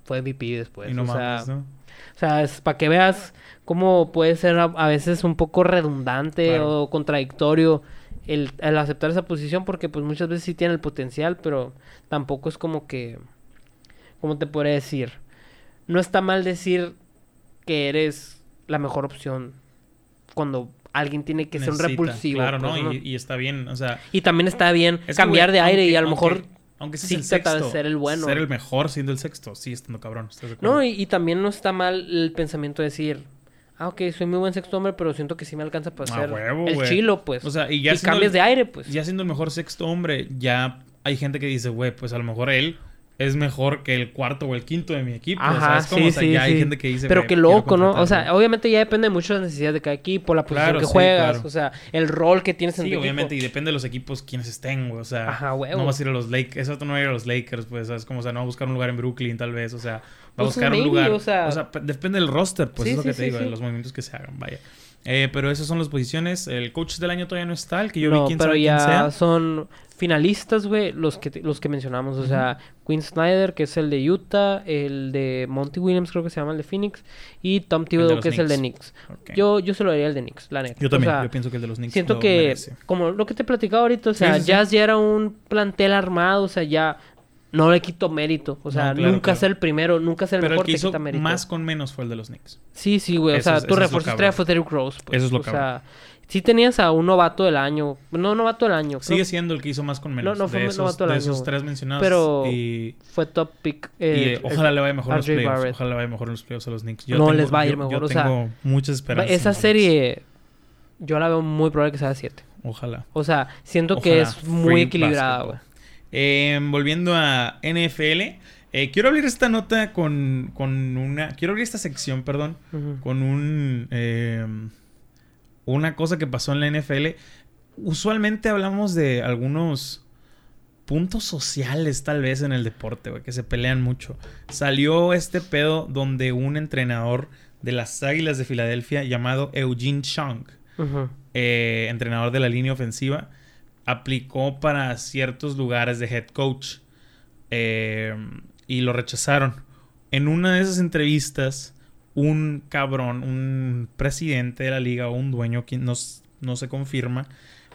fue MVP después. y no o mames, sea, ¿no? o sea, es para que veas cómo puede ser a, a veces un poco redundante Claro. o contradictorio el, el aceptar esa posición porque pues muchas veces sí tiene el potencial, pero tampoco es como que, ¿cómo te podría decir? No está mal decir que eres la mejor opción cuando alguien tiene que ser un repulsivo. Claro, pues, ¿no? Y, y está bien, o sea... Y también está bien es cambiar de aire y a lo mejor... aunque- sí el sexto, ser el bueno. Ser el mejor siendo el sexto, sí, estando cabrón. ¿estás de acuerdo? No, y, y también no está mal el pensamiento de decir, ah, ok, soy muy buen sexto hombre, pero siento que sí me alcanza para A ser huevo, el chilo, pues. O sea, y ya y siendo cambias el- de aire, pues. Ya siendo el mejor sexto hombre, ya hay gente que dice, güey, pues a lo mejor él es mejor que el cuarto o el quinto de mi equipo. Ajá, ¿sabes cómo? sí, O sea, sí, ya hay gente que dice, Pero qué loco, ¿no? O sea, obviamente ya depende mucho de las necesidades de cada equipo, la posición Claro, que juegas, claro. o sea, el rol que tienes en Sí, tu obviamente, y depende de los equipos quienes estén, güey. O sea, Ajá, no vas a ir a los Lakers. Eso no va a ir a los Lakers, pues, ¿sabes? Como, o sea, no va a buscar un lugar en Brooklyn, tal vez. O sea, a Pues, buscar maybe, un lugar. o sea- pe- depende del roster, pues, Sí, es lo sí, que te sí, digo, de los movimientos que se hagan, vaya. Eh, pero esas son las posiciones. El coach del año todavía no está, el que yo no, vi quién pero sabe ya quién sea. son finalistas, güey, los que, te- los que mencionamos. O sea, Quinn Snyder, que es el de Utah, el de Monty Williams, creo que se llama el de Phoenix, y Tom Thibodeau, que es el de Knicks. Knicks. Ok. Yo, yo se lo daría al de Knicks, la neta. Yo O también, sea, yo pienso que el de los Knicks Siento lo que, merece. como lo que te platicaba ahorita, o sea, Sí, sí, sí. Jazz ya era un plantel armado, o sea, ya no le quito mérito. O sea, No, claro, nunca claro. ser el primero, nunca ser el Pero el mejor que te hizo quita mérito. más con menos fue el de los Knicks. Sí, sí, güey. O sea, es- tu refuerzo estrella fue Derrick Rose. Pues. Eso es lo O sea, sí tenías a un novato del año. No, novato del año. creo Sigue siendo el que hizo más con menos. no fue de no esos, vato del de año, esos tres mencionados. Pero y, fue top pick. y, eh, eh, ojalá le vaya mejor los playoffs. Barrett. Ojalá le vaya mejor en los playoffs a los Knicks. No les va a ir yo- mejor, Yo o sea, tengo muchas esperanzas. Esa serie yo la veo muy probable que sea 7. Ojalá. O sea, siento que es muy equilibrada, güey. Eh, volviendo a NFL. eh, quiero abrir esta nota con, con una... Quiero abrir esta sección, perdón. Con un eh, una cosa que pasó en la NFL. Usualmente hablamos de algunos puntos sociales tal vez en el deporte, güey, que se pelean mucho. Salió este pedo donde un entrenador de las Águilas de Filadelfia llamado Eugene Chung, eh, entrenador de la línea ofensiva, aplicó para ciertos lugares de head coach eh, y lo rechazaron. En una de esas entrevistas, un cabrón, un presidente de la liga o un dueño, quien no, se confirma,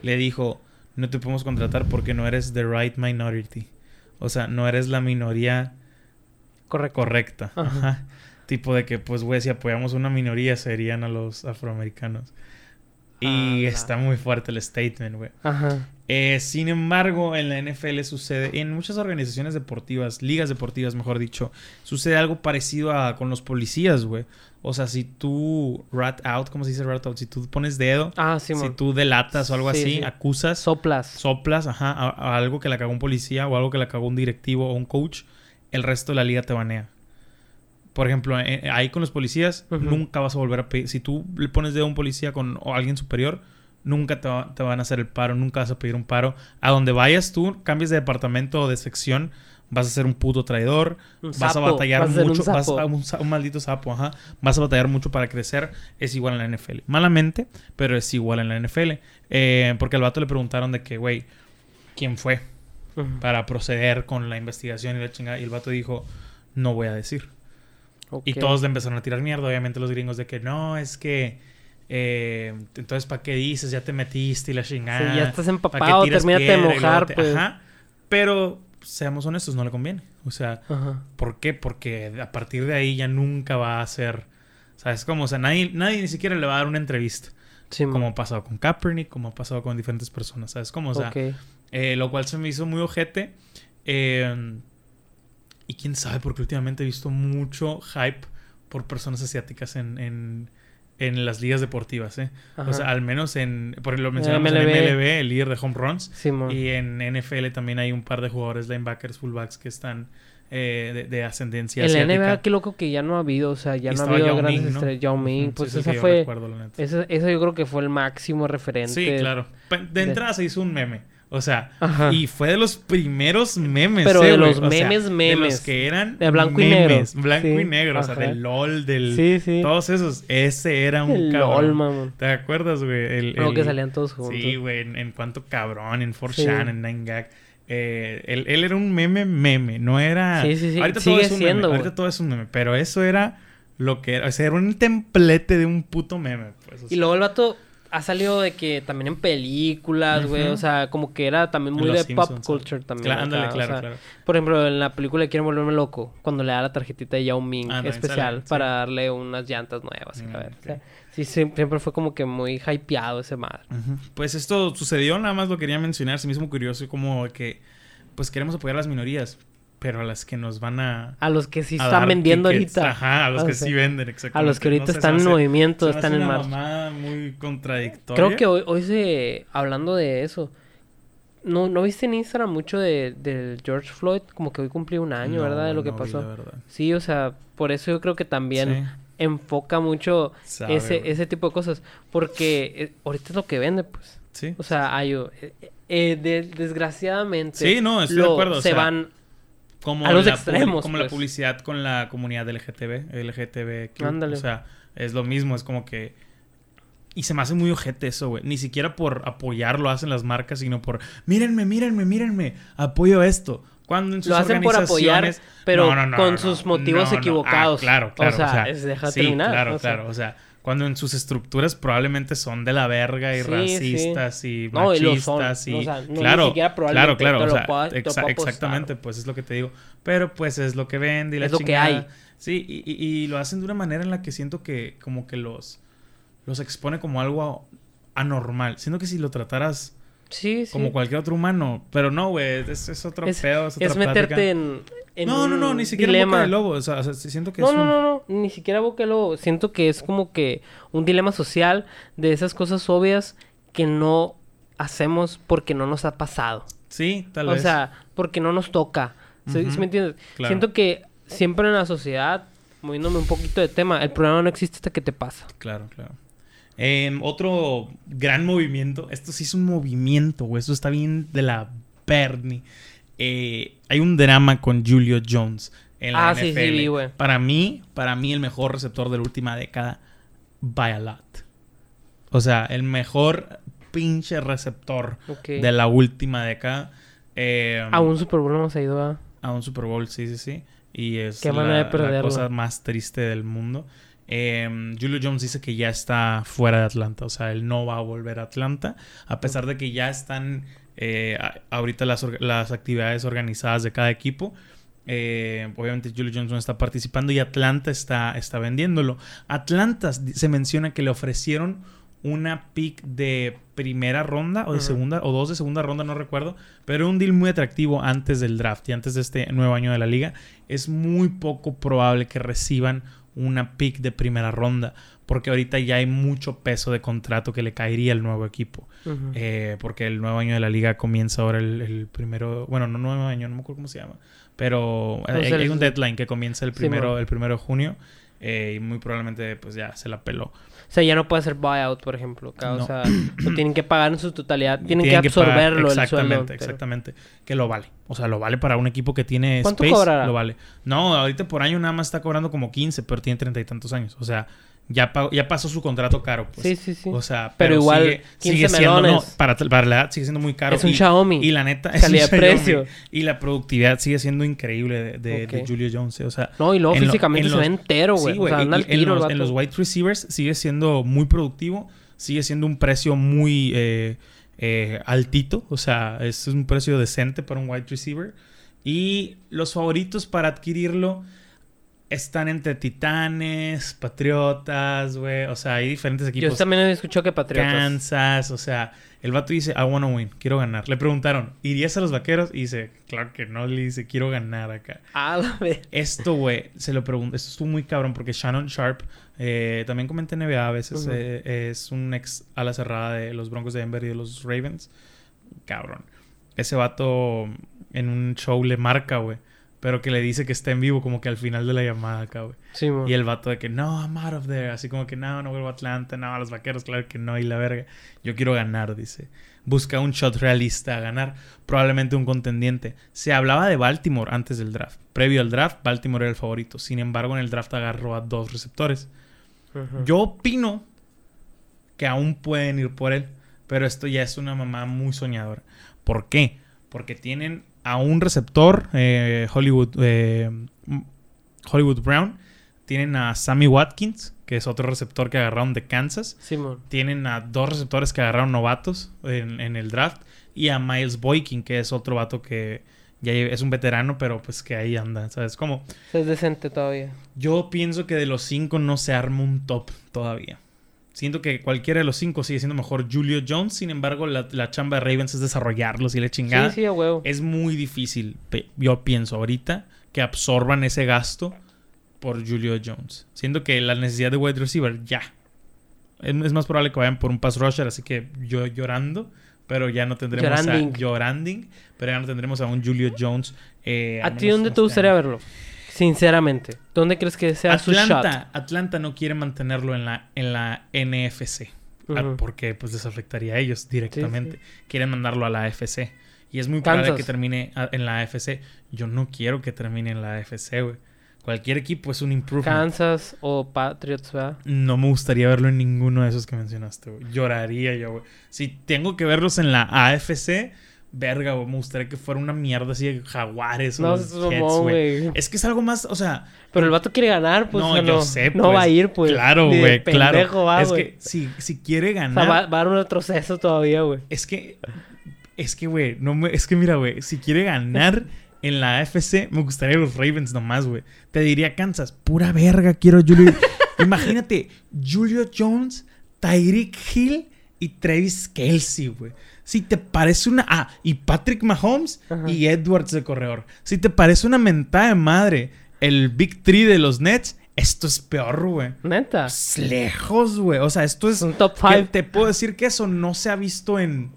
le dijo, no te podemos contratar porque no eres the right minority. O sea, no eres la minoría Correcto. correcta. Ajá. Ajá. Tipo de que, pues, güey, si apoyamos una minoría serían a los afroamericanos. Y Ala. está muy fuerte el statement, güey. Ajá. Eh, sin embargo, en la NFL sucede, en muchas organizaciones deportivas, ligas deportivas, mejor dicho, sucede algo parecido a con los policías, güey. O sea, si tú rat out, ¿cómo se dice rat out? Si tú pones dedo, Ah, sí, si tú delatas o algo Sí, así, sí. acusas, Soplas. soplas, ajá, a, a algo que le cagó un policía o algo que le cagó un directivo o un coach, el resto de la liga te banea. Por ejemplo, eh, ahí con los policías, nunca vas a volver a pedir. Si tú le pones dedo a un policía con o alguien superior, nunca te, va- te van a hacer el paro, nunca vas a pedir un paro. A donde vayas tú, cambies de departamento o de sección, vas a ser un puto traidor, Un vas a batallar vas a mucho, vas a un, maldito sapo, ajá. Vas a batallar mucho para crecer, es igual en la NFL. Malamente, pero es igual en la NFL. Eh, porque al vato le preguntaron de que, güey, ¿quién fue? Para proceder con la investigación y la chingada. Y el vato dijo, no voy a decir. Y todos le empezaron a tirar mierda, obviamente los gringos, de que no, es que... eh, entonces, ¿para qué dices? Ya te metiste y la chingada. Sí, ya estás ¿pa' qué empapado, termínate de mojar, te- pues. Ajá. Pero, seamos honestos, no le conviene. O sea, Ajá. ¿por qué? Porque a partir de ahí ya nunca va a ser... ¿Sabes cómo? O sea, nadie, nadie ni siquiera le va a dar una entrevista. Sí, man. Como ha pasado con Kaepernick, como ha pasado con diferentes personas. ¿Sabes cómo? O sea, eh, lo cual se me hizo muy ojete. Eh, y quién sabe, porque últimamente he visto mucho hype por personas asiáticas en, en, en las ligas deportivas. ¿eh? Ajá. O sea, al menos en. Por lo mencionamos MLB. en MLB, el líder de home runs. Simón. Y en NFL también hay un par de jugadores, linebackers, fullbacks que están eh, de, de ascendencia En la asiática. NBA, qué loco que ya no ha habido, o sea, ya Y no ha habido Yao grandes Ming, ¿no? estrellas. Yao Ming, pues sí, esa que yo fue. recuerdo, la neta. Eso, eso yo creo que fue el máximo referente. Sí, claro. De de- entrada se hizo un meme. O sea, Ajá. y fue de los primeros memes. Pero eh, de los O sea, memes, De memes. los que eran. De blanco y negro. Blanco Sí. y negro. O sea, del LOL, del. Sí, sí. Todos esos. Ese era un El cabrón. LOL, mamón. ¿Te acuerdas, güey? El, el- que salían todos juntos. Sí, güey. En, en cuanto cabrón, en 4chan, Sí. en 9gag. Eh, él, él era un meme, meme. No era. Sí, sí, sí. Ahorita Sigue todo es un siendo, meme. Ahorita todo es un meme. Pero eso era lo que era. O sea, era un templete de un puto meme. Pues, o Y luego el vato ha salido de que también en películas, güey. O sea, como que era también muy de pop culture también. Claro, ándale, o claro, sea, claro. Por ejemplo, en la película de Quieren volverme loco, cuando le da la tarjetita de Yao Ming Ah, especial sale, sí. para darle unas llantas nuevas. y Mm, ok. O sea, sí, siempre fue como que muy hypeado ese madre. Pues esto sucedió, nada más lo quería mencionar, se me hizo muy curioso como que pues queremos apoyar a las minorías, pero a las que nos van a... A los que sí están vendiendo tickets. ahorita. Ajá, a los Ah, que sí. sí venden, exactamente. A los que ahorita No sé, se están en movimiento, están en marcha. mamada muy contradictoria. Creo que hoy, hoy se... Hablando de eso... ¿No, ¿No viste en Instagram mucho de, del George Floyd? Como que hoy cumplió un año, No, ¿verdad? De lo que vi, pasó. la verdad. Sí, o sea, por eso yo creo que también enfoca mucho sabe, ese, ese tipo de cosas. Porque eh, ahorita es lo que vende, pues. Sí. O sea, hay, eh, eh, de- desgraciadamente... Sí, no, estoy de acuerdo, o Se sea, van... como a los la extremos, como la pues. publicidad con la comunidad LGTB, LGTB. Ándale. O sea, es lo mismo, es como que... Y se me hace muy ojete eso, güey. Ni siquiera por apoyar lo hacen las marcas, sino por... Mírenme, mírenme, mírenme. Apoyo esto. Cuando en sus Lo hacen por apoyar, pero No, no, no, con sus motivos no. equivocados. Ah, claro, claro. O sea, es- deja sí, terminar, claro, o sea. claro. O sea, cuando en sus estructuras probablemente son de la verga y Sí, racistas y No, y machistas y... O sea, no, ni claro, claro, claro. o sea, puedo- exa- exactamente, pues es lo que te digo. Pero pues es lo que vende y la Es lo que chingada. hay. Sí, y, y- y lo hacen de una manera en la que siento que como que los... Los expone como algo anormal. Siento que si lo trataras Sí, sí. como cualquier otro humano... Pero no, güey. Es, es otro es, pedo, es otra es meterte plática. en, en No, no, no, ni siquiera en boca dilema. de lobo. O sea, o siento que No, es no, un... no, no, ni siquiera boca de lobo. Siento que es como que un dilema social de esas cosas obvias que no hacemos porque no nos ha pasado. Sí, tal o vez. sea, porque no nos toca. ¿Sí, sí me entiendes? claro. Siento que siempre en la sociedad, moviéndome un poquito de tema, el problema no existe hasta que te pasa. Claro, claro. Em, otro gran movimiento. Esto sí es un movimiento, güey. Esto está bien de la Bernie. Eh, hay un drama con Julio Jones en la Ah, sí, NFL. sí, vi, güey. Para mí, para mí, el mejor receptor de la última década, by a lot. O sea, el mejor pinche receptor de la última década. Em, A un Super Bowl hemos ido a... a un Super Bowl, sí, sí, sí. Y es Qué la, de la cosa más triste del mundo. Eh, Julio Jones dice que ya está fuera de Atlanta, o sea, él no va a volver a Atlanta, a pesar de que ya están eh, ahorita las, actividades organizadas de cada equipo. Eh, obviamente Julio Jones no está participando y Atlanta está, está vendiéndolo. Atlanta se menciona que le ofrecieron una pick de primera ronda o de segunda o dos de segunda ronda, no recuerdo, pero un deal muy atractivo antes del draft y antes de este nuevo año de la liga. Es muy poco probable que reciban una pick de primera ronda porque ahorita ya hay mucho peso de contrato que le caería al nuevo equipo. Eh, porque el nuevo año de la liga comienza ahora el, el primero, bueno, no nuevo año, no me acuerdo cómo se llama, pero hay, Pues hay un deadline que comienza el Sí, primero, el primero de junio eh, y muy probablemente pues ya se la peló. O sea, ya no puede hacer buyout, por ejemplo. No. O sea, lo tienen que pagar en su totalidad. Tienen, Tienen que absorberlo el exactamente, pero- exactamente, que lo vale. O sea, lo vale para un equipo que tiene ¿Cuánto space, cobrará? lo vale. No, ahorita por año nada más está cobrando como 15, pero tiene treinta y tantos años. O sea, ya, pasó su contrato caro, pues. Sí, sí, sí. O sea, Pero pero, igual, sigue, 15 sigue siendo, no, para, para la edad sigue siendo muy caro. Es un y, Xiaomi. Y la neta, es un Calidad Xiaomi. precio. Y la productividad sigue siendo increíble de, de- de Ok. Julio Jones. eh, O sea, No, y luego lo- físicamente en se ve entero, güey. Sí, o güey. sea, y- anda y al en, tiro los, en los wide receivers sigue siendo muy productivo. Sigue siendo un precio muy eh, eh, altito. O sea, es un precio decente para un wide receiver. Y los favoritos para adquirirlo están entre Titanes, Patriotas, güey. O sea, hay diferentes equipos. Yo también he escuchado que Patriotas. Kansas, o sea, el vato dice, I wanna win, quiero ganar. Le preguntaron, ¿irías a los vaqueros? Y dice, claro que no, le dice, quiero ganar acá. Ah, la ve- Esto, güey, se lo pregunto, esto estuvo muy cabrón porque Shannon Sharp, eh, también comenta NBA a veces, eh, es un ex ala cerrada de los Broncos de Denver y de los Ravens. Cabrón. Ese vato en un show le marca, güey. Pero que le dice que está en vivo como que al final de la llamada acá, güey. Sí. Y el vato de que no, I'm out of there. Así como que no, no vuelvo a Atlanta, no, a los vaqueros, claro que no, y la verga. Yo quiero ganar, dice. Busca un shot realista a ganar, probablemente un contendiente. Se hablaba de Baltimore antes del draft. Previo al draft, Baltimore era el favorito. Sin embargo, en el draft agarró a dos receptores. Yo opino que aún pueden ir por él, pero esto ya es una mamá muy soñadora. ¿Por qué? Porque tienen a un receptor, eh, Hollywood, eh, Hollywood Brown, tienen a Sammy Watkins, que es otro receptor que agarraron de Kansas, Simón. tienen a dos receptores que agarraron novatos en, en el draft y a Miles Boykin, que es otro vato que ya es un veterano, pero pues que ahí anda, ¿sabes? Como Es decente todavía. yo pienso que de los cinco no se arma un top todavía. Siento que cualquiera de los cinco sigue siendo mejor Julio Jones. Sin embargo, la, la chamba de Ravens es desarrollarlos y le chingada. Sí, sí, a huevo. Es muy difícil, yo pienso ahorita, que absorban ese gasto por Julio Jones. Siento que la necesidad de wide receiver ya. Es, es más probable que vayan por un pass rusher, así que yo llorando. Pero ya no tendremos Lloranding. a lloranding, pero ya no tendremos a un Julio Jones. eh, ¿A ti dónde te este gustaría verlo? Sinceramente. ¿Dónde crees que sea su shot? Atlanta, Atlanta no quiere mantenerlo en la, en la NFC. ah. Porque pues les afectaría a ellos directamente. Quieren mandarlo a la AFC. Y es muy Kansas. probable que termine a- en la AFC. Yo no quiero que termine en la AFC, güey. Cualquier equipo es un improvement. Kansas o Patriots, ¿verdad? No me gustaría verlo en ninguno de esos que mencionaste, güey. Lloraría yo, güey. Si tengo que verlos en la AFC, verga, güey. Me gustaría que fuera una mierda así de jaguares o No, es Jets, güey. Es que es algo más, o sea, Pero el vato quiere ganar, pues. no, o sea, yo sé, No pues. va a ir, pues. Claro, güey, claro. va, es que si, si quiere O sea, ganar, va, va a dar un retroceso todavía, güey. es que, es que, güey, no me, es que mira, güey, si quiere ganar en la AFC, me gustaría los Ravens nomás, güey. Te diría Kansas, pura verga, quiero Julio. Imagínate, Julio Jones, Tyreek Hill y Travis Kelsey, güey. Si te parece una. Ah, y Patrick Mahomes Ajá. y Edwards de corredor. Si te parece una mentada de madre el Big Three de los Nets, esto es peor, güey. Neta. Pues, lejos, güey. O sea, esto es. Es un top. Te puedo decir que eso no se ha visto en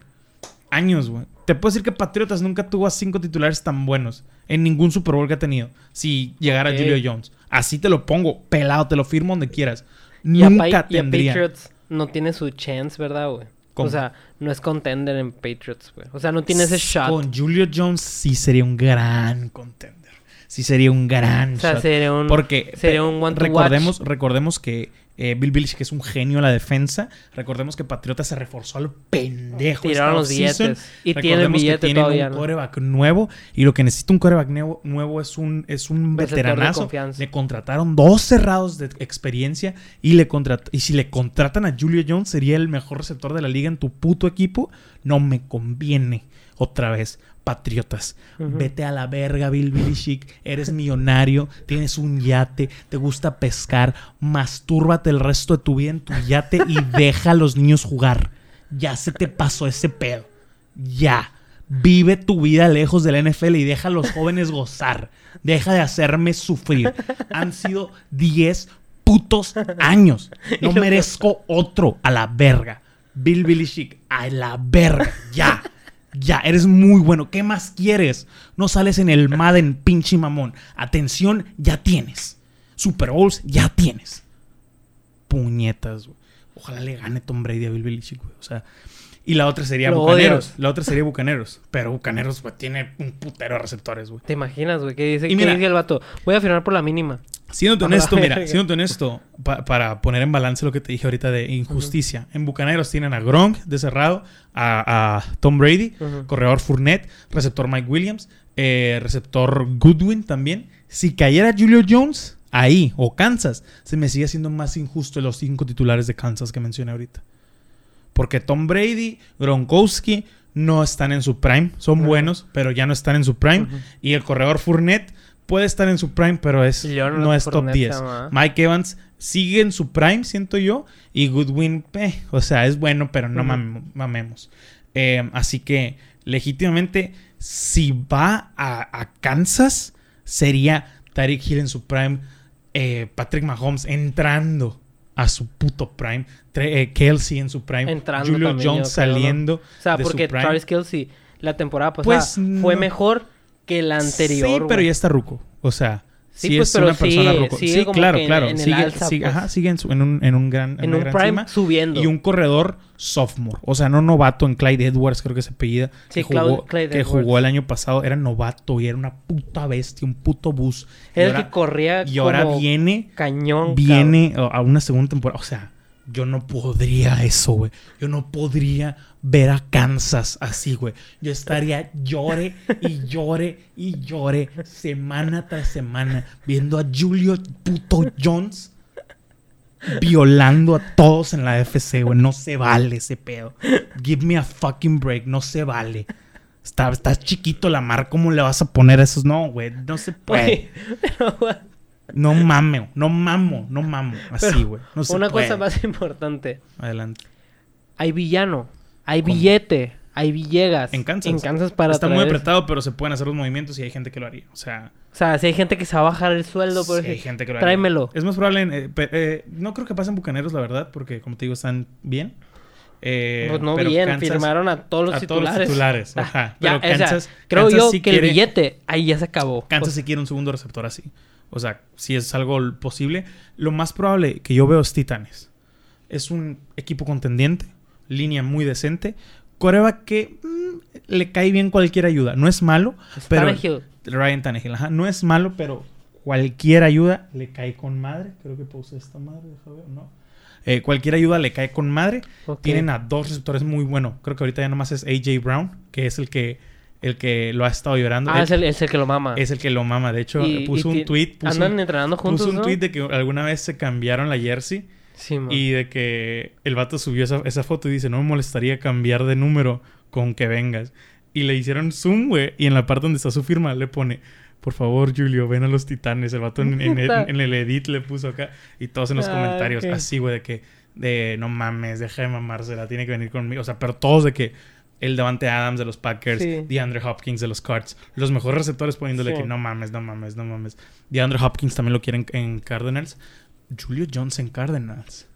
años, güey. Te puedo decir que Patriotas nunca tuvo a cinco titulares tan buenos en ningún Super Bowl que ha tenido. Si llegara. Julio Jones. Así te lo pongo, pelado, te lo firmo donde quieras. Y a, Nunca Pa- y a tendría. Patriots no tiene su chance, ¿verdad, güey? O sea, no es contender en Patriots, güey. O sea, no tiene ese shot. Con Julio Jones sí sería un gran contender. Sí sería un gran O sea, shot. sería un... Porque sería un one recordemos, recordemos que eh, Bill Belichick es un genio a la defensa. Recordemos que Patriota se reforzó al pendejo. Tiraron los billetes. Y Recordemos que billete tienen todavía, un ¿no? coreback nuevo. Y lo que necesita un coreback nuevo, nuevo es un, es un veteranazo. Le contrataron dos cerrados de experiencia. Y, le y si le contratan a Julio Jones, sería el mejor receptor de la liga en tu puto equipo. No me conviene. Otra vez, Patriotas. Vete a la verga, Bill Belichick. Eres millonario, tienes un yate, te gusta pescar. Mastúrbate el resto de tu vida en tu yate y deja a los niños jugar. Ya se te pasó ese pedo. Ya. Vive tu vida lejos del NFL y deja a los jóvenes gozar. Deja de hacerme sufrir. Han sido 10 putos años. No merezco otro a la verga. Bill Belichick, a la verga. Ya. Ya, eres muy bueno. ¿Qué más quieres? No sales en el Madden, pinche mamón. Atención, ya tienes. Super Bowls, ya tienes. Puñetas, güey. Ojalá le gane Tom Brady a Bill Belichick, güey. O sea, y la otra sería Lo Bucaneros. odias. La otra sería Bucaneros. Pero Bucaneros, güey, tiene un putero de receptores, güey. ¿Te imaginas, güey? ¿Qué dice, Y qué mira- dice el vato? Voy a firmar por la mínima. Siéndote honesto, mira, siéndote honesto, pa- para poner en balance lo que te dije ahorita de injusticia. En Bucaneros tienen a Gronk de cerrado, a, a Tom Brady, corredor Fournette, receptor Mike Williams, eh, receptor Goodwin también. Si cayera Julio Jones ahí o Kansas, se me sigue haciendo más injusto los cinco titulares de Kansas que mencioné ahorita. Porque Tom Brady, Gronkowski no están en su prime, son buenos, pero ya no están en su prime. Y el corredor Fournette puede estar en su prime, pero es, Leonard no es top Fournette 10. se llama. Mike Evans sigue en su prime, siento yo. Y Goodwin, eh, o sea, es bueno, pero no mam- mamemos. Eh, así que, legítimamente, si va a, a Kansas, sería Tyreek Hill en su prime, eh, Patrick Mahomes entrando a su puto prime, Tre- eh, Kelsey en su prime, Entrando Julio también, Jones saliendo. O sea, de su porque prime. Travis Kelsey la temporada pasada Pues, fue no. mejor que el anterior. Sí, pero ya está ruco. O sea, Sí, sí, pues, es pero una persona sigue- ruco. sigue Sí, como claro, que en- claro. en el sigue, alza, sigue- pues. ajá, sigue en, su- en un, en un gran, en un gran prime cima. subiendo. Y un corredor sophomore. O sea, no novato en Clyde Edwards, creo que se apellida. Sí, que jugó, Clyde- que Edwards. jugó el año pasado. Era novato y era una puta bestia, un puto bus. Era el que corría Y ahora viene, cañón. viene a una segunda temporada. O sea, yo no podría eso, güey. Yo no podría ver a Kansas así, güey. Yo estaría llore y llore y llore semana tras semana viendo a Julio puto Jones violando a todos en la FC, güey. No se vale ese pedo. Give me a fucking break. No se vale. Está, está chiquito la mar. ¿Cómo le vas a poner esos? No, güey. No se puede. Oye, pero, No mame, no mamo, no mamo. Así, güey. No una puede. cosa más importante. Adelante. Hay villano, hay ¿Cómo? billete, hay Villegas. En Kansas. En Kansas para Está muy apretado, pero se pueden hacer los movimientos y hay gente que lo haría. O sea, O sea, si hay gente que se va a bajar el sueldo, por sí hay decir, gente que lo haría. tráemelo. Es más probable. en, eh, eh, no creo que pasen bucaneros, la verdad, porque como te digo, están bien. Eh, Pues no pero bien, Kansas- firmaron a todos los a todos los titulares. titulares, Ah, ajá. ya, Pero o sea, Kansas- creo Kansas yo sí que quiere- el billete ahí ya se acabó. Kansas O sí quiere un segundo receptor así. O sea, si es algo posible. Lo más probable que yo veo es Titanes. Es un equipo contendiente, línea muy decente, Coreba que mm, le cae bien cualquier ayuda. No es malo, pero Tannehill. Ryan Tannehill, ajá, no es malo, pero cualquier ayuda le cae con madre. Creo que puse esta madre, deja ver, no. Eh, cualquier ayuda le cae con madre. Tienen a dos receptores muy buenos. Creo que ahorita ya nomás es AJ Brown, que es el que el que lo ha estado llorando. Ah, Él- es el, es el que lo mama. es el que lo mama. De hecho, Y- puso y un tweet. Puso Andan un, entrenando juntos, puso un ¿no? tweet de que alguna vez se cambiaron la jersey. Sí. Y de que el vato subió esa, esa foto y dice: No me molestaría cambiar de número con que vengas. Y le hicieron zoom, güey. Y en la parte donde está su firma le pone: Por favor, Julio, ven a los titanes. El vato en, en el, en el edit le puso acá. Y todos en los Ah, comentarios, así, güey, de que, de no mames, deja de mamársela, tiene que venir conmigo. O sea, pero todos de que el Davante Adams de los Packers, Sí. DeAndre Hopkins de los Cards, los mejores receptores poniéndole Sí. que no mames, no mames, no mames. DeAndre Hopkins también lo quieren en Cardinals. Julio Jones en Cardinals.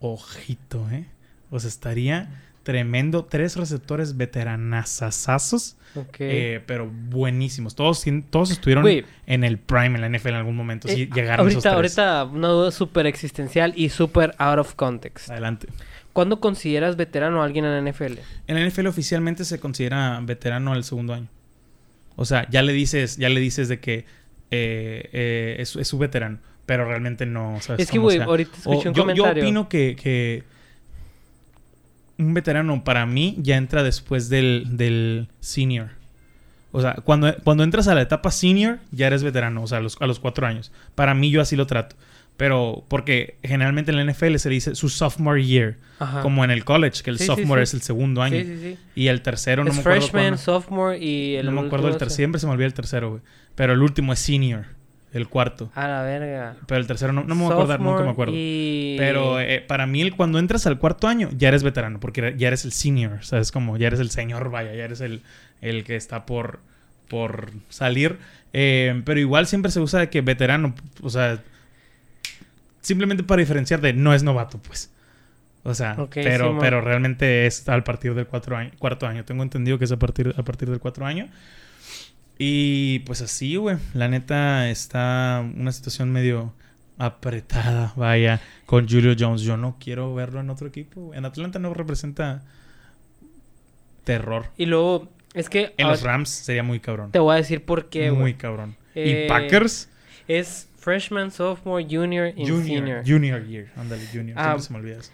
Ojito, ¿eh? O sea, estaría tremendo. Tres receptores veteranazazazos, Ok. eh, pero buenísimos. Todos, todos estuvieron en el prime en la NFL en algún momento. Sí, Eh, llegaron ahorita, esos tres. ahorita una duda súper existencial y súper out of context. Adelante. ¿Cuándo consideras veterano a alguien en la NFL? En la NFL oficialmente se considera veterano al segundo año. O sea, ya le dices, ya le dices de que eh, eh, es, es su veterano, pero realmente no. ¿sabes Es que, güey, ahorita O escuché un yo, yo comentario. opino que, que un veterano para mí ya entra después del, del senior. O sea, cuando, cuando entras a la etapa senior, ya eres veterano, o sea, a los, a los cuatro años. Para mí yo así lo trato. Pero porque generalmente en la NFL se le dice su sophomore year, Ajá. como en el college, que el Sí, sí, sophomore sí. es el segundo año. Sí, sí, sí. Y el tercero no es me acuerdo freshman, cuándo. sophomore y el No me acuerdo ese. tercero. Siempre se me olvida el tercero, güey. Pero el último es senior, el cuarto. A la verga. Pero el tercero no, no me voy a acordar, nunca me acuerdo. Y... Pero eh, para mí, el- cuando entras al cuarto año, ya eres veterano, porque ya eres el senior, ¿sabes? Como ya eres el señor, vaya, ya eres el, el que está por, por salir. Eh, pero igual siempre se usa de que veterano, o sea, simplemente para diferenciar de no es novato, pues. O sea, pero, pero realmente es al partir del cuatro año, cuarto año. Tengo entendido que es a partir, a partir del cuatro año. Y pues así, güey. La neta está una situación medio apretada, vaya, con Julio Jones. Yo no quiero verlo en otro equipo. En Atlanta no representa terror. Y luego, es que... En los Rams sería muy cabrón. Te voy a decir por qué, Muy cabrón. Eh, y Packers, Es freshman, sophomore, junior y junior, senior. junior year. Ándale, junior. Ah, Siempre se me olvida eso.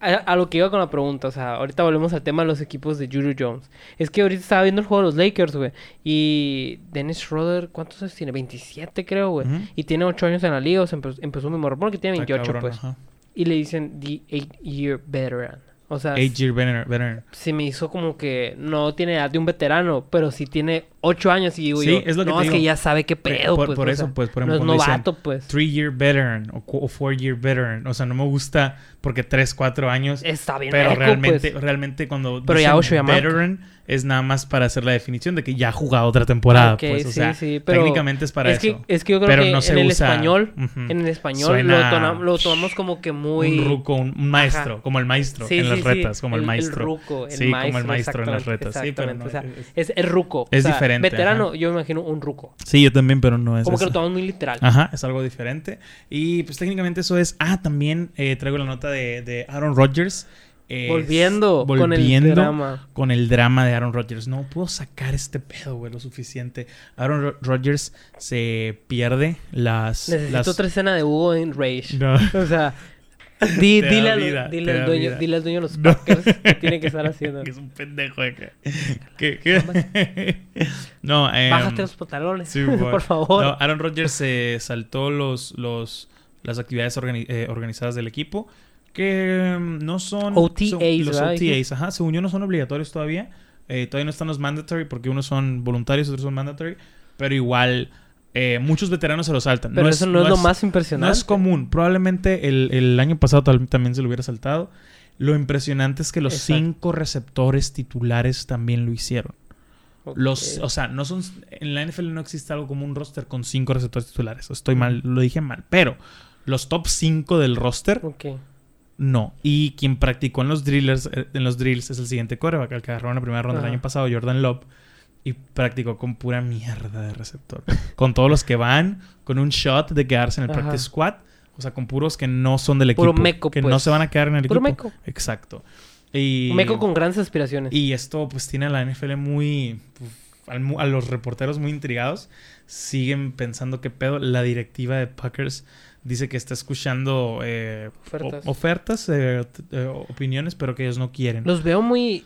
A, a lo que iba con la pregunta, o sea, ahorita volvemos al tema de los equipos de Julio Jones. Es que ahorita estaba viendo el juego de los Lakers, güey. Y Dennis Schroeder, ¿cuántos años tiene? 27, creo, güey. Y tiene 8 años en la liga, o sea, empezó, empezó muy morro, porque tiene Está 28, cabrón, pues. ajá. Y le dicen The 8-Year Veteran. O sea, Eight year veteran. veteran. se me hizo como que no tiene edad de un veterano, pero sí tiene 8 años y digo Sí, yo, es lo que no, es que digo. ya sabe qué pedo, por, pues. por eso, sea, pues, por no ejemplo, es cuando dicen novato, pues. Three year veteran o, o four year veteran. O sea, no me gusta porque 3, 4 años. Está bien Pero realmente, pues. realmente cuando Pero ya Osho Yamato. veteran es nada más para hacer la definición de que ya ha jugado otra temporada, Ok, pues, o sí, sea, sí, pero técnicamente es para es eso. Que, es que yo creo Pero que no se en el usa- español, en el español Suena- lo, tona- lo tomamos como que muy... Un ruco, un, maestro, Ajá. como el maestro Sí, en las sí, retas, como el, maestro. ruco, el sí, maestro, como el maestro en las retas. Sí, pero exactamente, no, o sea, es, es el ruco. es o sea, diferente, veterano, ajá. yo me imagino un ruco. Sí, yo también, pero no es Como que lo tomamos muy literal. Ajá, es algo diferente. Y pues técnicamente eso es. Ah, también eh, traigo la nota de, de Aaron Rodgers. Es- Volviendo, con el drama. con el drama de Aaron Rodgers. No puedo sacar este pedo, güey, lo suficiente. Aaron Ro- Rodgers se pierde las. Necesito las... otra escena de Hugo en Rage. No. O sea, di- dile, al, vida, dile, te al dueño, vida. dile al dueño de los No. Packers que tiene que estar haciendo. Que es un pendejo que- que- no, eh. Bájate los pantalones, sí, por- por favor. No, Aaron Rodgers se saltó los, los, las actividades organi- eh, organizadas del equipo. Que mm, no son. OTAs, son- los. OTAs, ajá. Según yo, no son obligatorios todavía. Eh, todavía no están los mandatory porque unos son voluntarios, otros son mandatory. Pero igual, eh, muchos veteranos se lo saltan. Pero eso no, es lo más impresionante. No es común. Probablemente el, el año pasado tal- también se lo hubiera saltado. Lo impresionante es que los Exacto. cinco receptores titulares también lo hicieron. Los, o sea, no son. En la NFL no existe algo como un roster con cinco receptores titulares. Estoy mal, lo dije mal. Pero los top 5 del roster, Ok. No. Y quien practicó en los drillers, eh, en los drills es el siguiente coreback, el que agarró en la primera ronda Ajá. del año pasado, Jordan Love. Y practicó con pura mierda de receptor. con todos los que van, con un shot de quedarse en el Ajá. practice squad. O sea, con puros que no son del equipo. Puro meco, que no pues. se van a quedar en el Puro equipo. meco. Exacto. Y, meco con grandes aspiraciones. y esto pues tiene a la NFL muy... uf, al a los reporteros muy intrigados. Siguen pensando que pedo. La directiva de Packers dice que está escuchando eh, Ofertas. eh, eh, opiniones, pero que ellos no quieren. Los veo muy.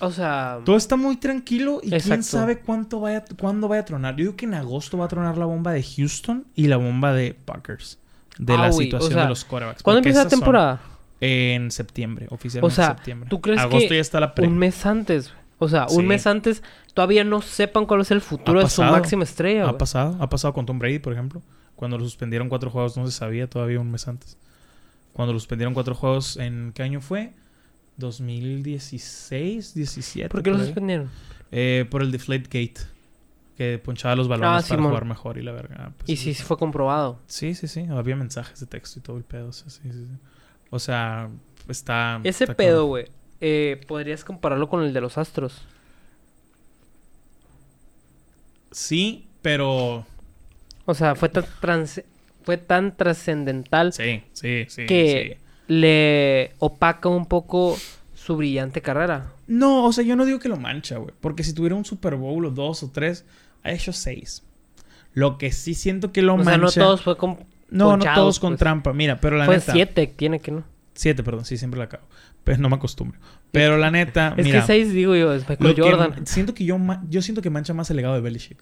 O sea. Todo está muy tranquilo y quién sabe cuánto vaya, cuándo vaya a tronar. Yo digo que en agosto va a tronar la bomba de Houston y la bomba de Packers. De Ah, la situación o sea, de los quarterbacks. ¿Cuándo empieza la son temporada? En septiembre, oficialmente O sea, en septiembre. ¿tú crees agosto que ya está la pre. Un mes antes. O sea, Sí. un mes antes todavía no sepan cuál es el futuro de su máxima estrella. Ha pasado, ha pasado con Tom Brady, por ejemplo. Cuando lo suspendieron cuatro juegos no se sabía todavía un mes antes. Cuando lo suspendieron cuatro juegos, ¿en qué año fue? 2016, 17. ¿Por qué lo ahí. suspendieron? Eh, por el Deflate Gate. Que ponchaba los balones Ah, para jugar mejor y la verga. Ah, pues Y sí, sí, fue comprobado. Sí, sí, sí. Había mensajes de texto y todo el pedo. O sea, sí, sí, sí. O sea, está... Ese está pedo, güey. eh, ¿Podrías compararlo con el de los Astros? Sí, pero... O sea, fue tan, trans- fue tan trascendental Sí, sí, sí. que le opaca un poco su brillante carrera. No, o sea, yo no digo que lo mancha, güey. Porque si tuviera un Super Bowl o dos o tres, ha hecho seis. Lo que sí siento que lo o mancha... sea, no todos fue con... No, no todos con pues. trampa. Mira, pero la Fue neta... siete, tiene que no. Siete, perdón. Sí, siempre la acabo. Pero no me acostumbro. Pero la neta, Es mira... que seis, digo yo, es que Jordan. siento que yo... Yo siento que mancha más el legado de Belichick.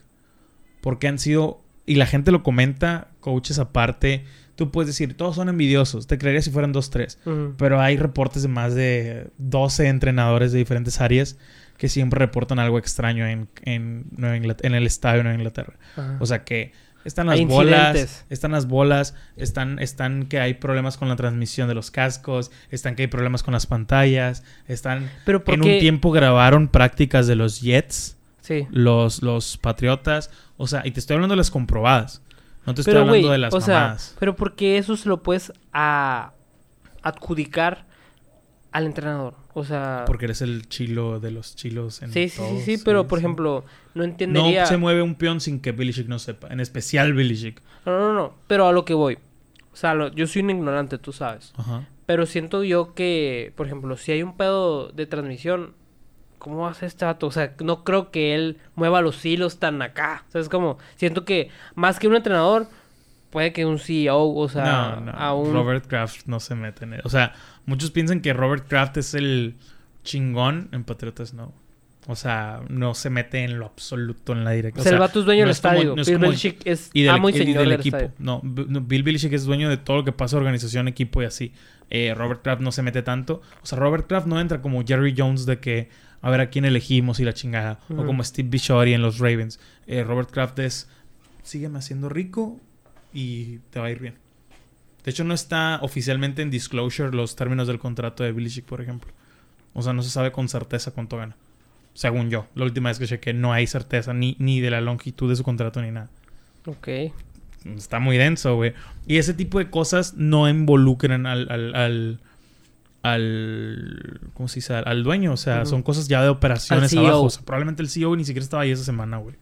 Porque han sido... Y la gente lo comenta, coaches aparte. Tú puedes decir, todos son envidiosos. Te creería si fueran dos, tres. Pero hay reportes de más de 12 entrenadores de diferentes áreas que siempre reportan algo extraño en, en, Nueva Inglat- en el estadio de Nueva Inglaterra. O sea que están las bolas, están las bolas, están, están que hay problemas con la transmisión de los cascos, están que hay problemas con las pantallas, están... Pero ¿por En un tiempo grabaron prácticas de los Jets, Sí. los, los Patriotas, o sea, y te estoy hablando de las comprobadas. No te estoy Pero, hablando de las o sea, mamadas. pero porque eso se lo puedes a adjudicar al entrenador. O sea, Porque eres el chilo de los chilos en sí, sí, sí, todos, sí, pero por ejemplo, no entendería. No se mueve un peón sin que Belichick no sepa. En especial Belichick. No, no, no, pero a lo que voy. O sea, lo- yo soy un ignorante, tú sabes. Ajá. Pero siento yo que, por ejemplo, si hay un pedo de transmisión, ¿cómo hacer este vato? O sea, no creo que él mueva los hilos tan acá. O sea, es como, siento que más que un entrenador, puede que un CEO, o sea, no, no. a un... Robert Kraft no se mete en eso. O sea, muchos piensan que Robert Kraft es el chingón. En Patriotas no. O sea, no se mete en lo absoluto en la O dirección. sea, el vato es dueño no del es como- estadio. no es Bill como- Belichick es y del, amo y y señor del del equipo. estadio. No, Bill Belichick es dueño de todo lo que pasa organización, equipo y así. Eh, Robert Kraft no se mete tanto. O sea, Robert Kraft no entra como Jerry Jones de que a ver a quién elegimos y la chingada. O como Steve Bishotti en los Ravens. Eh, Robert Kraft es sígueme haciendo rico y te va a ir bien. De hecho, no está oficialmente en disclosure los términos del contrato de Belichick, por ejemplo. O sea, no se sabe con certeza cuánto gana. Según yo. La última vez que chequé, no hay certeza ni, ni de la longitud de su contrato ni nada. Ok. Está muy denso, güey. Y ese tipo de cosas no involucran al, al, al, al ¿cómo se dice? al dueño, o sea, son cosas ya de operaciones CEO. abajo. O sea, probablemente el CEO ni siquiera estaba ahí esa semana, güey.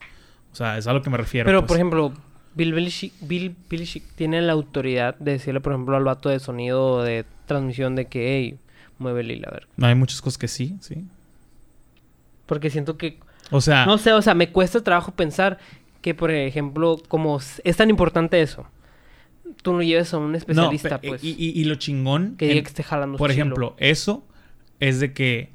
O sea, es a lo que me refiero. Pero, pues. por ejemplo, Bill Belichick, Bill Belichick tiene la autoridad de decirle, por ejemplo, al vato de sonido de transmisión de que, hey, muévele y la verga. No, hay muchas cosas que sí, sí. Porque siento que O sea, No sé, o sea, me cuesta trabajo pensar que, por ejemplo, como es tan importante eso, tú no lleves a un especialista, pe- pues, y, y- y lo chingón que diga en- que esté jalando Por chilo. ejemplo, eso es de que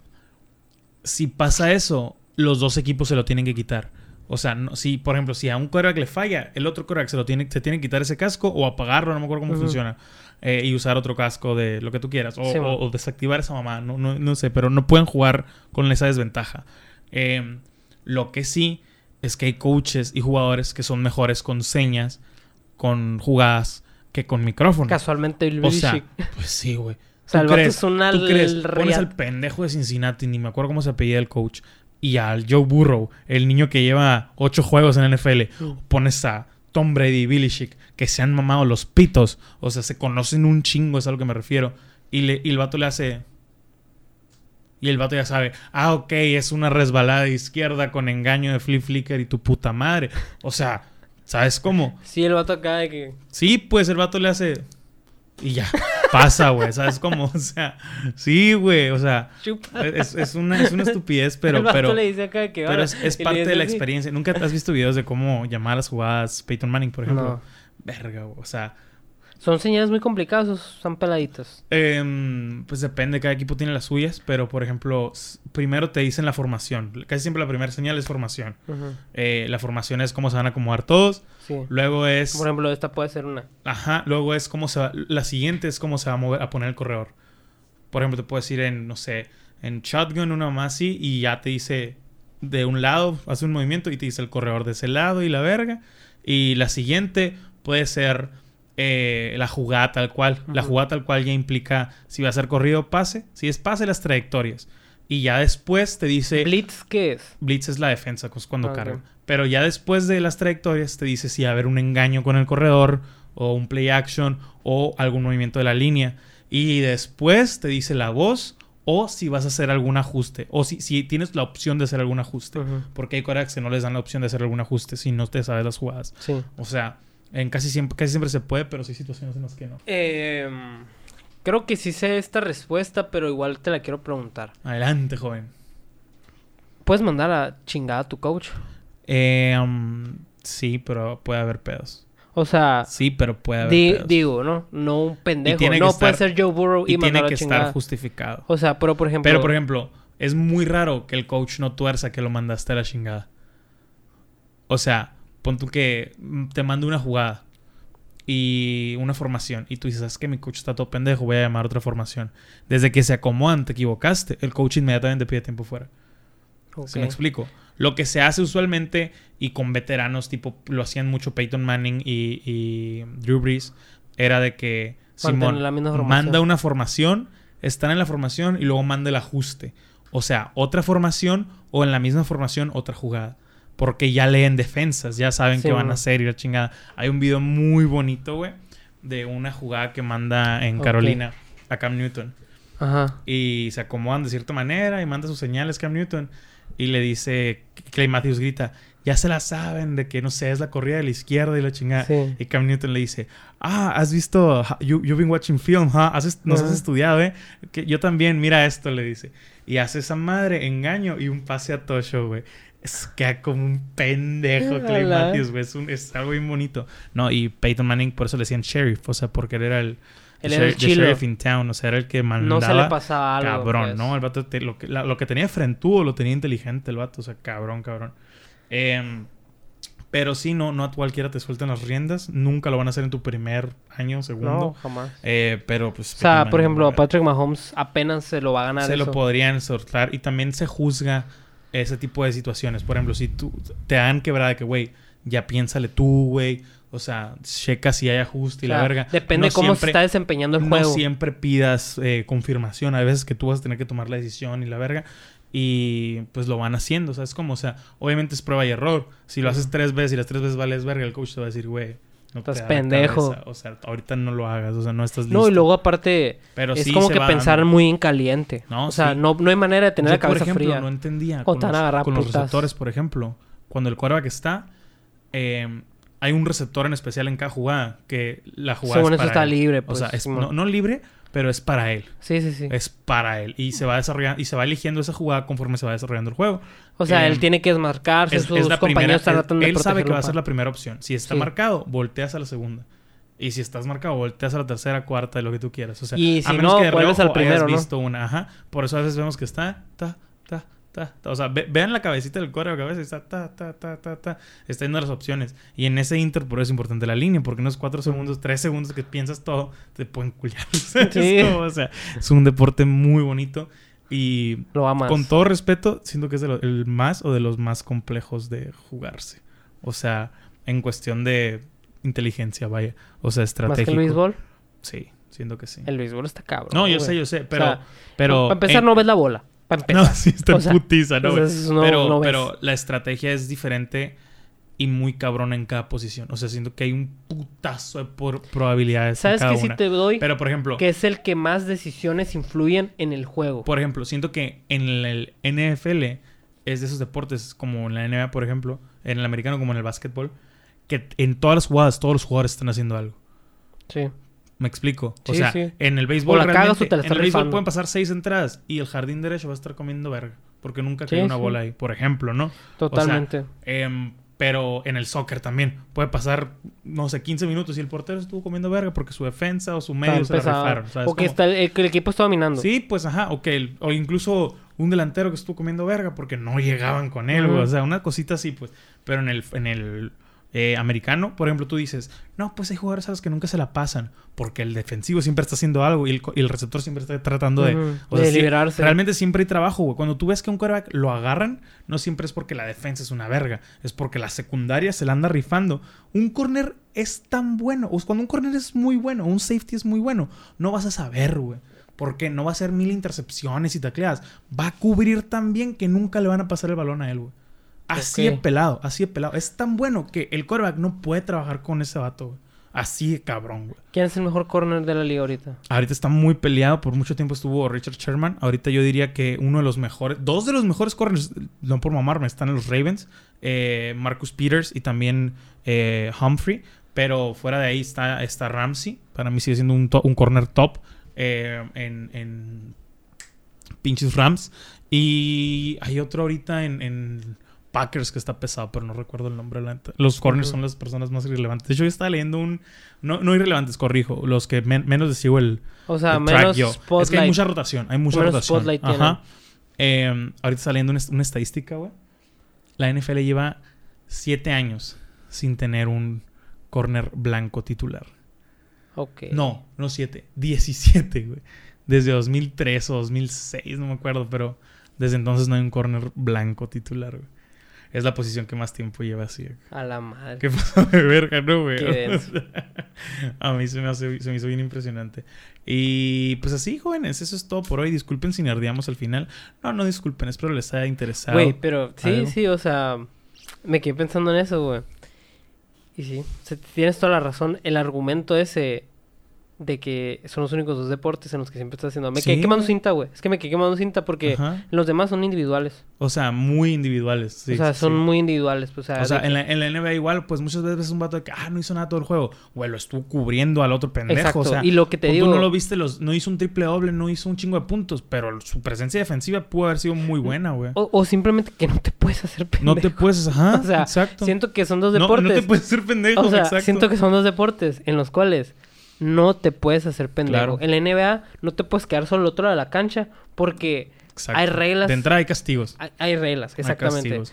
si pasa eso, los dos equipos se lo tienen que quitar. O sea, no- si, por ejemplo, si a un quarterback le falla, el otro quarterback se lo tiene, se tiene que quitar ese casco o apagarlo, no me acuerdo cómo funciona. eh, y usar otro casco de lo que tú quieras. O, Sí, o- o desactivar esa mamá. No, no, no sé, pero no pueden jugar con esa desventaja. Eh, lo que sí es que hay coaches y jugadores que son mejores con señas, con jugadas, que con micrófono. Casualmente Bill O sea, Belichick. pues sí, güey. O sea, ¿Tú el vato crees? es una ¿Tú crees? Pones al pendejo de Cincinnati, ni me acuerdo cómo se apellida el coach, y al Joe Burrow, el niño que lleva ocho juegos en la NFL, Mm. pones a Tom Brady y Billy Chick, que se han mamado los pitos, o sea, se conocen un chingo, es a lo que me refiero, y, le, y el vato le hace... Y el vato ya sabe, ah, ok, es una resbalada izquierda con engaño de flip flicker y tu puta madre. O sea, ¿sabes cómo? Sí, el vato acá de que... Sí, pues el vato le hace. Y ya. Pasa, güey. ¿Sabes cómo? O sea, sí, güey. O sea, es, es una, es una estupidez, pero, el vato pero, le dice acá que... pero es, es parte de la así. experiencia. ¿Nunca has visto videos de cómo llamar las jugadas Peyton Manning, por ejemplo? No. Verga, güey. O sea, Son señales muy complicadas o son peladitas. em, pues depende. Cada equipo tiene las suyas, pero por ejemplo, primero te dicen la formación. Casi siempre la primera señal es formación. Eh, la formación es cómo se van a acomodar todos. Sí. Luego es. Por ejemplo, esta puede ser una. Ajá, luego es cómo se va, la siguiente es cómo se va a mover, a poner el corredor. Por ejemplo, te puedes ir en, no sé, en shotgun, una más así, y ya te dice de un lado, hace un movimiento y te dice el corredor de ese lado y la verga. Y la siguiente puede ser eh, la jugada tal cual. La jugada tal cual ya implica si va a ser corrido o pase. Si es pase, las trayectorias. Y ya después te dice... ¿Blitz qué es? Blitz es la defensa, pues, cuando Ah, ok. carga. Pero ya después de las trayectorias te dice si va a haber un engaño con el corredor o un play action o algún movimiento de la línea. Y después te dice la voz o si vas a hacer algún ajuste o si, si tienes la opción de hacer algún ajuste. Porque hay quarterbacks que no les dan la opción de hacer algún ajuste si no te sabes las jugadas. Sí. O sea, en casi siempre, casi siempre se puede, pero sí hay situaciones en las que no. Em, creo que sí sé esta respuesta, pero igual te la quiero preguntar. Adelante, joven. ¿Puedes mandar a chingada a tu coach? Eh, um, sí, pero puede haber pedos. O sea, Sí, pero puede haber di- pedos. digo, ¿no? No un pendejo. tiene No estar- puede ser Joe Burrow y, y tiene mandarlo que a chingada. estar justificado. O sea, pero por ejemplo... Pero, por ejemplo, es muy raro que el coach no tuerza que lo mandaste a la chingada. O sea, pon tú que mm, te mando una jugada y una formación y tú dices, ¿sabes que mi coach está todo pendejo? Voy a llamar a otra formación. Desde que se acomodan, te equivocaste, el coach inmediatamente pide tiempo fuera. ¿Sí me explico? Lo que se hace usualmente y con veteranos, tipo, lo hacían mucho Peyton Manning y, y Drew Brees, era de que Simón manda una formación, están en la formación y luego manda el ajuste. O sea, otra formación o en la misma formación otra jugada. Porque ya leen defensas, ya saben Sí, qué van a hacer y la chingada. Hay un video muy bonito, güey, de una jugada que manda en. Carolina a Cam Newton Ajá. y se acomodan de cierta manera y manda sus señales Cam Newton y le dice Clay Matthews grita ya se la saben de que no sé es la corrida de la izquierda y la chingada Sí. y Cam Newton le dice ah has visto you, you've been watching film huh? Has nos has estudiado eh que yo también mira esto le dice y hace esa madre engaño y un pase a Tosho güey es que como un pendejo Clay. Matthews güey es, un- es algo bien bonito no y Peyton Manning por eso le decían sheriff o sea porque él era el Él era el sheriff- the chilo. sheriff in town o sea era el que mandaba No se le pasaba algo. Cabrón, pues. ¿no? El vato, te- lo, que, la- lo que tenía frentudo lo tenía inteligente el vato. O sea, cabrón, cabrón. Em, pero sí, no, no a cualquiera te sueltan las riendas. Nunca lo van a hacer en tu primer año, No, segundo. jamás. Eh, pero pues... O sea, por ejemplo, a Patrick Mahomes apenas se lo va a ganar Se lo podrían soltar. Y también se juzga ese tipo de situaciones. Por ejemplo, si tú te dan quebrada de que, güey, ya piénsale tú, güey. O sea, checa si hay ajuste y O sea, la verga. Depende No cómo se está desempeñando el no juego. siempre pidas eh, confirmación. Hay veces que tú vas a tener que tomar la decisión y la verga. Y pues lo van haciendo, ¿sabes cómo? O sea, obviamente es prueba y error. Si lo haces tres veces y las tres veces vales verga, el coach te va a decir, güey, no Estás te pendejo. cabeza. O sea, ahorita no lo hagas, o sea, no estás listo. No, y luego aparte, Pero es sí como que pensar dando. muy en caliente. No, o sea, sí. no, no hay manera de tener Yo, la cabeza por ejemplo, fría. no entendía O con, los, agarrar con los receptores, por ejemplo. Cuando el quarterback está, eh, hay un receptor en especial en cada jugada que la jugada Según es eso está él. libre, O pues, sea, es- Simón. no, no libre, pero es para él. Sí, sí, sí. Es para él. Y se va desarrollando, y se va eligiendo esa jugada conforme se va desarrollando el juego. O sea, Eh, él tiene que desmarcarse, es, sus es la compañeros primera. están él- tratando de él sabe que va a ser la primera opción. Si está Sí. marcado, volteas a la segunda. Y si estás marcado, volteas a la tercera, cuarta, lo que tú quieras. O sea, Y a menos no, que de vuelves al reojo hayas primero, ¿no? visto una. Ajá. Por eso a veces vemos que está, ta, ta, ta, ta. O sea, ve- vean la cabecita del cuadro de cabeza y está, ta, ta, ta, ta, ta. Está yendo las opciones. Y en ese inter, por eso es importante la línea, porque unos cuatro segundos, tres segundos que piensas todo, te pueden culiar. Es Sí. o sea, es un deporte muy bonito. Y Lo amas. con todo respeto, siento que es el más o de los más complejos de jugarse. O sea, en cuestión de inteligencia, vaya. O sea, Más que estratégico. el béisbol. Sí, siento que sí. El béisbol está cabrón. no, yo güey. sé, yo sé, pero... O sea, pero Para empezar, en- no ves la bola. No, sí, está O en sea, putiza, ¿no? no- pero, no pero la estrategia es diferente y muy cabrona en cada posición. O sea, siento que hay un putazo de por probabilidades en ¿Sabes cada qué sí una. te doy? Pero, por ejemplo... Que es el que más decisiones influyen en el juego. Por ejemplo, siento que en el NFL es de esos deportes, como en la NBA, por ejemplo, en el americano como en el básquetbol, que en todas las jugadas todos los jugadores están haciendo algo. Sí. ¿Me explico? O Sí, sea, sí. en el béisbol O la cagas o realmente- te la en el béisbol pueden pasar seis entradas y el jardín derecho va a estar comiendo verga, porque nunca Sí, cae una bola ahí, por ejemplo, ¿no? Totalmente. Em, pero en el soccer también puede pasar, no sé, 15 minutos y el portero estuvo comiendo verga porque su defensa o su medio Tan se la pesado. rifaron. ¿sabes? O que está el, el equipo está dominando. Sí, pues ajá, o que el- o incluso un delantero que estuvo comiendo verga porque no llegaban con él. O sea, una cosita así, pues. Pero en el, en el eh, americano, por ejemplo, tú dices, no, pues hay jugadores a los que nunca se la pasan porque el defensivo siempre está haciendo algo y el, co- y el receptor siempre está tratando de, Ujú, o de sea, sí, liberarse. realmente siempre hay trabajo, güey. Cuando tú ves que un quarterback lo agarran, no siempre es porque la defensa es una verga, es porque la secundaria se la anda rifando. Un corner es tan bueno, o cuando un corner es muy bueno, un safety es muy bueno, no vas a saber, güey. Porque no va a hacer mil intercepciones y tacleadas. Va a cubrir tan bien que nunca le van a pasar el balón a él, güey. Así Ok. de pelado, así de pelado. Es tan bueno que el quarterback no puede trabajar con ese vato, güey. Así de cabrón, güey. ¿Quién es el mejor corner de la liga ahorita? Ahorita está muy peleado. Por mucho tiempo estuvo Richard Sherman. Ahorita yo diría que uno de los mejores, dos de los mejores corners, no por mamarme, están en los Ravens. eh, Marcus Peters y también eh, Humphrey. Pero fuera de ahí está, está Ramsey. Para mí sigue siendo un, to- un corner top eh, en, en pinches Rams. Y hay otro ahorita en, en Packers que está pesado, pero no recuerdo el nombre. Los corners son las personas más irrelevantes. De hecho, yo estaba leyendo un... No, no irrelevantes, corrijo. Los que men- menos sigo el, O sea, el menos yo. spotlight. Es que hay mucha rotación. Hay mucha Menos rotación. spotlight Ajá. Eh, ahorita está leyendo una, una estadística, güey. La NFL lleva siete años sin tener un corner blanco titular. Ok. No, no siete. 17, güey. Desde 2003 o 2006, no me acuerdo, pero desde entonces no hay un corner blanco titular, güey. Es la posición que más tiempo lleva así. A la madre. ¿Qué pasó de verga, no, güey? A mí se me, hace- se me hizo bien impresionante. Y pues así, jóvenes, eso es todo por hoy. Disculpen si nerdeamos al final. No, no disculpen, espero les haya interesado. Güey, pero sí, algo. sí, o sea, me quedé pensando en eso, güey. Y sí, o sea, tienes toda la razón. El argumento ese de que son los únicos dos deportes en los que siempre estás haciendo. Me quedé Sí, quemando güey. cinta, güey. Es que me quedé quemando cinta porque Ajá. los demás son individuales. O sea, muy individuales. sí, o sea, son sí. muy individuales. pues, O sea, O sea, de en la, en la NBA igual, pues muchas veces es un vato de que, ah, no hizo nada todo el juego. Güey, lo estuvo cubriendo al otro pendejo. Exacto. O sea, y lo que te tú digo... no lo viste, los, no hizo un triple doble, no hizo un chingo de puntos, pero su presencia defensiva pudo haber sido muy buena, güey. o, o simplemente que no te puedes hacer pendejo. No te puedes, ajá, O sea, exacto. Siento que son dos No, deportes. no te puedes ser pendejo, O sea, exacto. siento que son dos deportes en los cuales no te puedes hacer pendejo. Claro. En la NBA no te puedes quedar solo otro lado de la cancha porque Exacto. hay reglas. De entrada hay castigos. hay, hay reglas, Hay exactamente. castigos.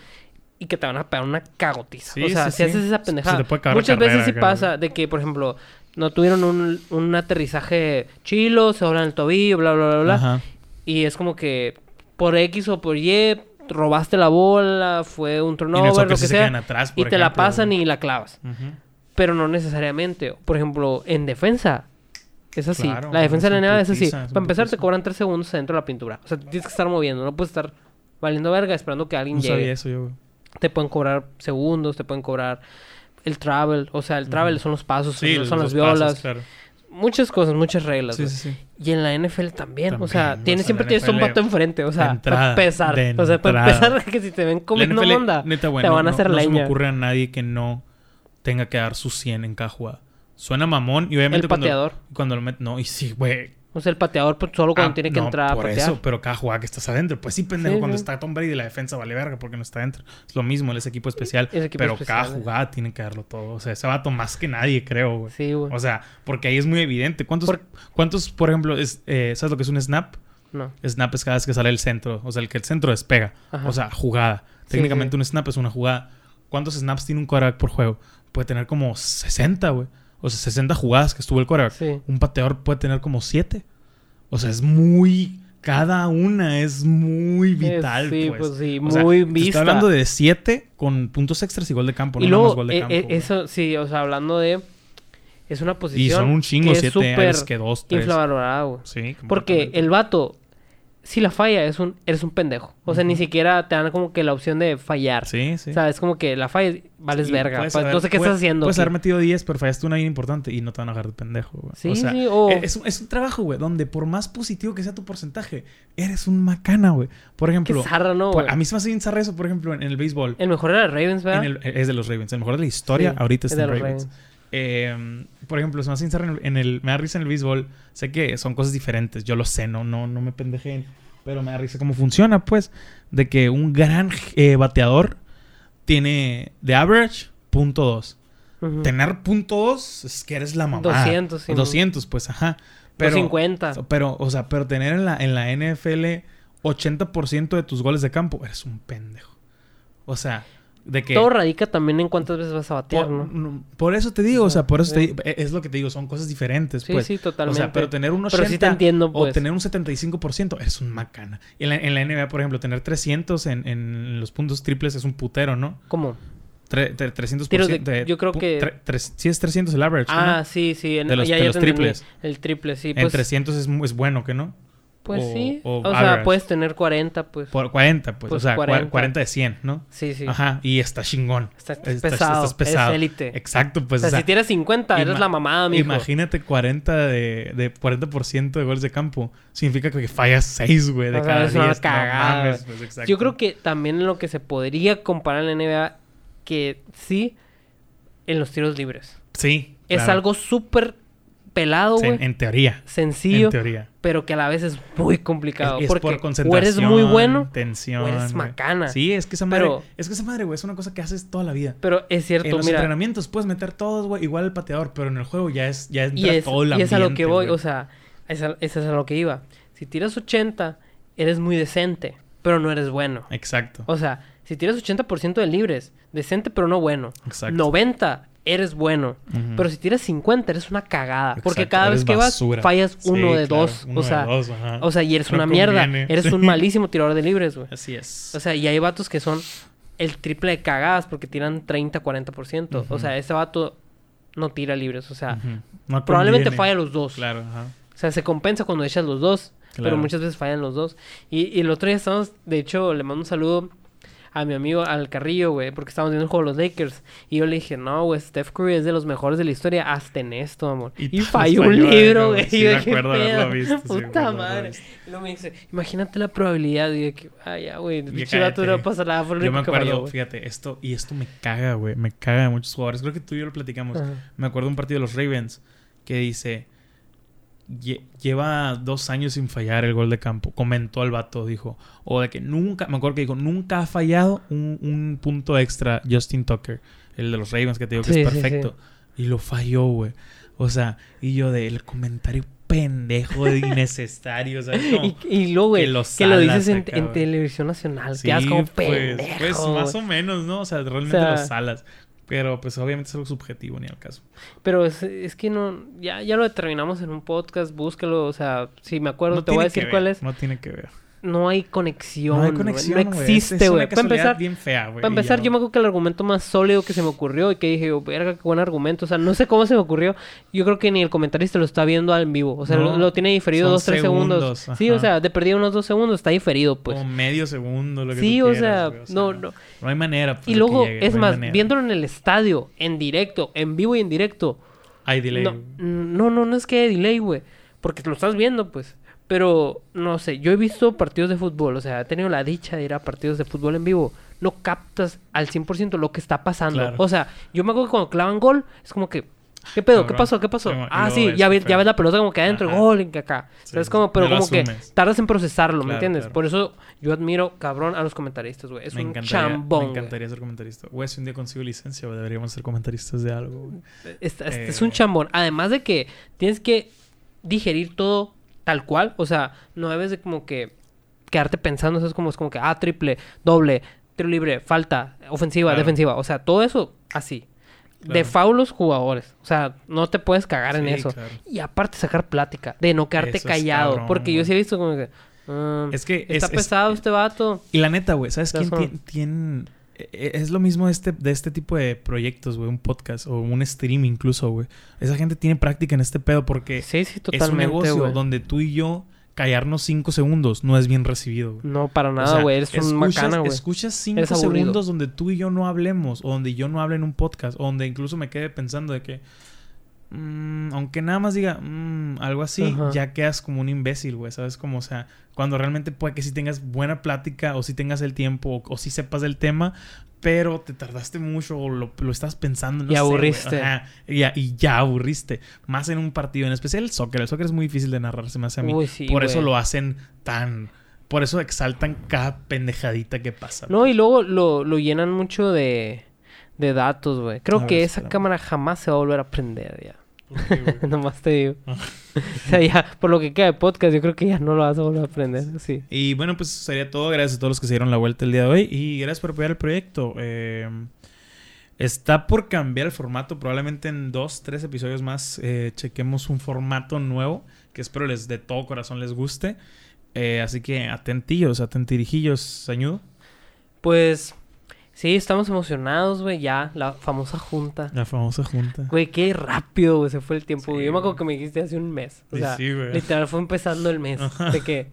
y que te van a pegar una cagotiza. Sí, o sea, sí, si sí. haces esa pendejada. se te puede Muchas carrera veces sí pasa de que, por ejemplo, no tuvieron un, un aterrizaje chilo, se doblan el tobillo, bla, bla, bla, bla. Ajá. Y es como que por X o por Y robaste la bola, fue un turnover, lo que se sea. atrás, y te la pasan y la clavas. Ujú. Pero no necesariamente. Por ejemplo, en defensa. Es así. Claro, la defensa de la NBA es así. Para empezar, te cobran tres segundos adentro de la pintura. O sea, tienes que estar moviendo. No puedes estar valiendo verga esperando que alguien No llegue. sabía eso yo, güey. Te pueden cobrar segundos, te pueden cobrar el travel. O sea, el travel son los pasos, Sí, son, los las pasos, violas. claro. Muchas cosas, muchas reglas. Sí, sí. Y en la NFL también. o sea, tienes, siempre tienes un vato enfrente. O sea, entrada, para empezar. O sea, para empezar, que si te ven comiendo neta, güey, te van a no- hacer no se me leña. ocurre a nadie que no tenga que dar su 100 en cada jugada. Suena mamón y obviamente El cuando- pateador. Cuando, lo met- No, y sí, güey. O sea, el pateador pues, solo cuando Ah, tiene que no, entrar a por patear. eso, pero cada jugada que estás adentro. Pues sí, pendejo, Sí, cuando sí. está Tom Brady la defensa vale verga porque no está adentro. Es lo mismo, él es equipo especial. Es equipo pero especial, cada jugada tiene que darlo todo. O sea, ese vato más que nadie, creo, güey. Sí, güey. O sea, porque ahí es muy evidente. ¿Cuántos, Por- cuántos por ejemplo, es, eh, ¿sabes lo que es un snap? No. Snap es cada vez que sale el centro. O sea, el que el centro despega. Ajá. O sea, jugada. Técnicamente sí. un snap es una jugada. ¿Cuántos snaps tiene un quarterback por juego? Puede tener como 60, güey. O sea, 60 jugadas que estuvo el quarterback. Sí. Un pateador puede tener como 7. O sea, es muy... Cada una es muy vital, sí, pues. pues sí, O sea, muy te vista. Estoy hablando de 7 con puntos extras y gol de campo. y no nada más luego, gol de eh, campo. eh, güey. eso, sí, o sea, hablando de... Es una posición y son un chingo que es 7 súper aires que 2, 3. infravalorada, güey. Sí, Porque el vato, si la falla, es un, eres un pendejo. O sea, ni siquiera te dan como que la opción de fallar. Sí, sí. O sea, es como que la falla, vales Y verga. puedes Pa- haber- no sé qué puede- estás haciendo. Puedes haber metido 10, pero fallaste una bien importante y no te van a agarrar de pendejo, güey. Sí, o sea, sí, e- es, un- es un trabajo, güey, donde por más positivo que sea tu porcentaje, eres un macana, güey. Por Qué ejemplo, zarra, ¿no, por- a mí se me hace bien zarra eso, por ejemplo, en, en el béisbol. El mejor era Ravens, ¿verdad? En el- es de los Ravens. El mejor de la historia Sí, ahorita es de los Ravens. Ravens. Eh, por ejemplo, se me hace en el, en el- Me da risa en el béisbol. Sé que son cosas diferentes. Yo lo sé, no, no, no me pendejeen. Pero me da risa cómo funciona, pues. De que un gran eh, bateador tiene de average punto dos. Tener punto dos es que eres la mamá. 200, sí, 200, pues, ajá. Pero, 250. pero, o sea, pero tener en la, en la NFL 80% de tus goles de campo, eres un pendejo. O sea, de que... Todo radica también en cuántas veces vas a batear, por, ¿no? por eso te digo, o sea, por eso te Sí. es lo que te digo, son cosas diferentes, Sí, pues. sí, totalmente. O sea, pero tener un 80 Pero sí te entiendo, o pues. tener un 75% es un macana. En la, en la NBA, por ejemplo, tener 300 en, en los puntos triples es un putero, ¿no? ¿Cómo? Tre- tre- 300%. Tiros de- yo creo que- tre- tres- sí es 300 el average, ¿no? Ah, sí, sí. En, De los- ya- de triples. El triple, sí. en Pues, 300 es, es bueno, ¿que no? Pues o- sí. o O, sea, puedes tener 40, pues. Por 40, pues. Pues o sea, cua- 40. 40. de 100, ¿no? Sí, sí. Ajá, y está chingón. Estás Estás- pesado. estás pesado. Es élite. Exacto, pues. o sea, sea, si tienes 50, eres la mamada, mijo. Imagínate 40 de, de 40% de goles de campo. Significa que fallas 6, güey, de sea, cada es una 10. No mames, pues, exacto. Yo creo que también en lo que se podría comparar en la NBA, que sí, en los tiros libres. Sí. Es claro. algo súper pelado, güey. en, teoría. sencillo, En teoría. pero que a la vez es muy complicado. Es, es porque por o concentración. eres muy bueno, Tensión. o eres macana. Sí, es que esa madre. Pero- es que esa madre, güey, es una cosa que haces toda la vida. pero es cierto, en los mira. entrenamientos puedes meter todos, güey, igual el pateador, pero en el juego ya es ya entra Y es, todo el y es a lo ambiente, que voy, güey. o sea, es a- es a lo que iba. Si tiras 80, eres muy decente, pero no eres bueno. Exacto. O sea, si tiras 80% de libres, decente pero no bueno. Exacto. 90, eres bueno. Pero si tiras 50, eres una cagada. Porque cada eres vez que vas, fallas Sí, uno de claro, dos. uno o de sea, dos, o sea, y eres No una mierda. Eres Sí. un malísimo tirador de libres, güey. Así es. O sea, y hay vatos que son el triple de cagadas porque tiran 30, 40%. Ujú. O sea, ese vato no tira libres. O sea. No probablemente falla los dos. Claro, ajá. O sea, se compensa cuando echas los dos. Pero muchas veces fallan los dos. Y, y el otro día estamos, de hecho, le mando un saludo a mi amigo al Carrillo, güey, porque estábamos viendo el juego de los Lakers. Y yo le dije, no, güey, Steph Curry es de los mejores de la historia, hasta en esto, amor. Y falló un libro, güey. Sí, me ¿qué acuerdo haberlo visto, Puta madre. Y luego me dice, imagínate la probabilidad. Y yo, que, ay, ya, güey, chivato cállate. no pasa nada por el Yo me acuerdo, falló, fíjate, esto, y esto me caga, güey. Me caga de muchos jugadores. Creo que tú y yo lo platicamos. Ajá. Me acuerdo de un partido de los Ravens que dice: "Lle- Lleva dos años sin fallar el gol de campo. Comentó el vato, dijo. O de que nunca, me acuerdo que dijo: Nunca ha fallado un, un punto extra Justin Tucker, el de los Ravens, que te digo que Sí, es sí, perfecto. Y lo falló, güey. O sea, y yo de el comentario pendejo, de innecesario, Y, y luego, güey, que que lo dices en, televisión nacional. Sí, quedas como pues, pendejo. pues más o menos, ¿no? O sea, realmente O sea- lo salas. Pero pues obviamente es algo subjetivo, ni al caso. Pero es, es que no, ya, ya lo determinamos en un podcast, búscalo, o sea, si me acuerdo, No te voy a decir cuál es. No tiene que ver. No hay conexión. No hay conexión, No güey. Existe, güey. Para empezar, bien fea, güey, para empezar, yo me acuerdo que el argumento más sólido que se me ocurrió y que dije, yo, verga, qué buen argumento. O sea, no sé cómo se me ocurrió. Yo creo que ni el comentarista lo está viendo en vivo. O sea, No, lo, lo tiene diferido dos, tres segundos. segundos, Sí, o sea, de perdido unos dos segundos está diferido, pues. Como medio segundo, lo que Sí, tú o quieras, sea, güey, no, no. No hay manera. pues, Y luego, llegue, es no hay más, manera. viéndolo en el estadio, en directo, en vivo y en directo. Hay delay. No, no, no, no es que haya delay, güey. Porque lo estás viendo, pues. Pero, no sé, yo he visto partidos de fútbol, o sea, he tenido la dicha de ir a partidos de fútbol en vivo. No captas al 100% lo que está pasando. Claro. O sea, yo me acuerdo que cuando clavan gol, es como que, ¿qué pedo? ¿Qué pasó? ¿Qué pasó? Ah, sí, ves ya, ves, ya ves la pelota como que adentro, Ajá. gol, que acá. Sí, ¿Sabes sí, cómo? sí. Pero como que tardas en procesarlo, ¿me entiendes? claro. Por eso yo admiro, cabrón, a los comentaristas, güey. Es me un chambón, Me encantaría ser comentarista. Güey, si un día consigo licencia, deberíamos ser comentaristas de algo, güey. Es, es- Eh. es un chambón. Además de que tienes que digerir todo tal cual. O sea, no debes de como que quedarte pensando. Eso es como, es como que, ah, triple, doble, tiro libre, falta, ofensiva, Claro. defensiva. O sea, todo eso así. De Claro. foul los jugadores. O sea, no te puedes cagar en eso. claro. Y aparte sacar plática. De no quedarte Eso callado. cabrón, porque yo sí he visto como que... ah, Es que está es- es- pesado este vato. Y la neta, güey, ¿sabes quién tiene- e- Es lo mismo de este, de este tipo de proyectos, güey. Un podcast o un stream incluso, güey. Esa gente tiene práctica en este pedo porque Sí, sí, es un negocio donde tú y yo callarnos cinco segundos no es bien recibido, güey. No, para O nada, sea, güey. Eres un escuchas- macana, güey. Escuchas cinco segundos donde tú y yo no hablemos, o donde yo no hable en un podcast, o donde incluso me quede pensando de que, mm, aunque nada más diga mm, algo así, Ajá. ya quedas como un imbécil, güey, ¿sabes? Como, o sea, cuando realmente puede que sí tengas buena plática, o sí tengas el tiempo, o, o sí sepas del tema, pero te tardaste mucho, o lo, lo estás pensando, no Y sé, aburriste. Ajá, y, ya, y ya aburriste. Más en un partido, en especial el soccer. El soccer es muy difícil de narrar, se me hace a mí. Uy, sí, Por eso lo hacen tan... Por eso exaltan cada pendejadita que pasa. No, y luego lo, lo llenan mucho de, de datos, güey. Creo que esa cámara jamás se va a volver a prender ya. Nomás te digo. Ah. o sea, ya, por lo que queda de podcast, yo creo que ya no lo vas a volver a prender. Sí. Y bueno, pues sería todo. Gracias a todos los que se dieron la vuelta el día de hoy. Y gracias por apoyar el proyecto. Eh, está por cambiar el formato. Probablemente en dos, tres episodios más eh, chequemos un formato nuevo. Que espero les de todo corazón les guste. Eh, así que atentillos, atentirijillos, sañudo. Pues, sí, estamos emocionados, güey. Ya, la famosa junta. La famosa junta. Güey, qué rápido, güey, se fue el tiempo. Sí. Yo me acuerdo que me dijiste hace un mes. O Sí, sea, sí, güey. literal fue empezando el mes. Ajá. De que,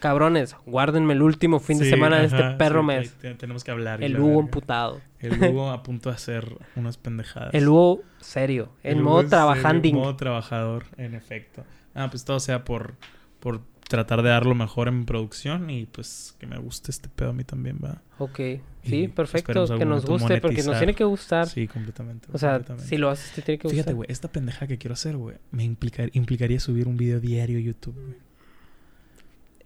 cabrones, guárdenme el último fin de semana de este perro mes. te- tenemos que hablar. El Hugo verga. emputado. El Hugo a punto de hacer unas pendejadas. El Hugo serio. En El modo eh, trabajanding. modo trabajador, en efecto. Ah, pues todo sea por, por tratar de dar lo mejor en producción y pues que me guste este pedo a mí también, va. Ok, Y sí, perfecto. Que nos guste, porque nos tiene que gustar. Sí, completamente. o sea, completamente. si lo haces, te tiene que gustar. Fíjate, güey, esta pendeja que quiero hacer, güey, me implicar, implicaría subir un video diario a YouTube, güey.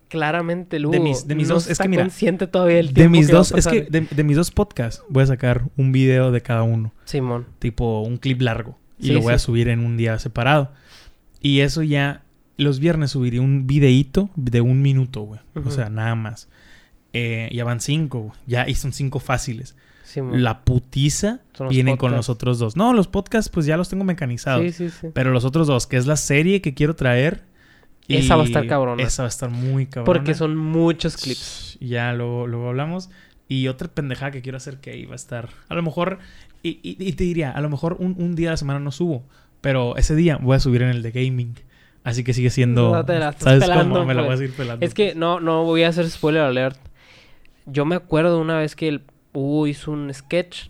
Claramente, Lugo. De mis- de mis no dos- es que mira, consciente todavía el De mis que dos, es que de, de mis dos podcasts voy a sacar un video de cada uno, Simón. tipo un clip largo, y Sí, lo voy a subir en un día separado. Y eso ya, los viernes subiría un videíto de un minuto, güey. O sea, nada más. Eh, ya van cinco, güey. Ya, y son cinco fáciles. La putiza vienen con los otros dos. No, los podcasts pues ya los tengo mecanizados. Sí, sí, sí. Pero los otros dos, que es la serie que quiero traer. Esa va a estar cabrona. Esa va a estar muy cabrona. Porque son muchos clips. Ya luego, luego hablamos. Y otra pendejada que quiero hacer que ahí va a estar. A lo mejor, y, y- y te diría, a lo mejor un, un día a la semana no subo. Pero ese día voy a subir en el de gaming. Así que sigue siendo. No te la estás ¿Sabes pelando, cómo? Me la voy pues. a seguir pelando. Es que no, no voy a hacer spoiler alert. Yo me acuerdo una vez que el Hugo hizo un sketch.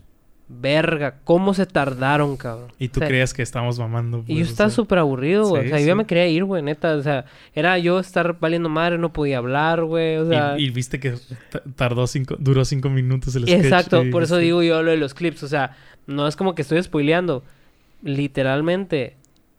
Verga, cómo se tardaron, cabrón. Y tú O sea, creías que estábamos mamando. Y yo pues, estaba súper aburrido, güey. Sí, o sea, yo ya me quería ir, güey, neta. O sea, era yo estar valiendo madre, no podía hablar, güey. O sea, y, y viste que tardó cinco, duró cinco minutos el sketch. exacto, y por eso digo yo lo de los clips. O sea, no es como que estoy spoileando. Literalmente,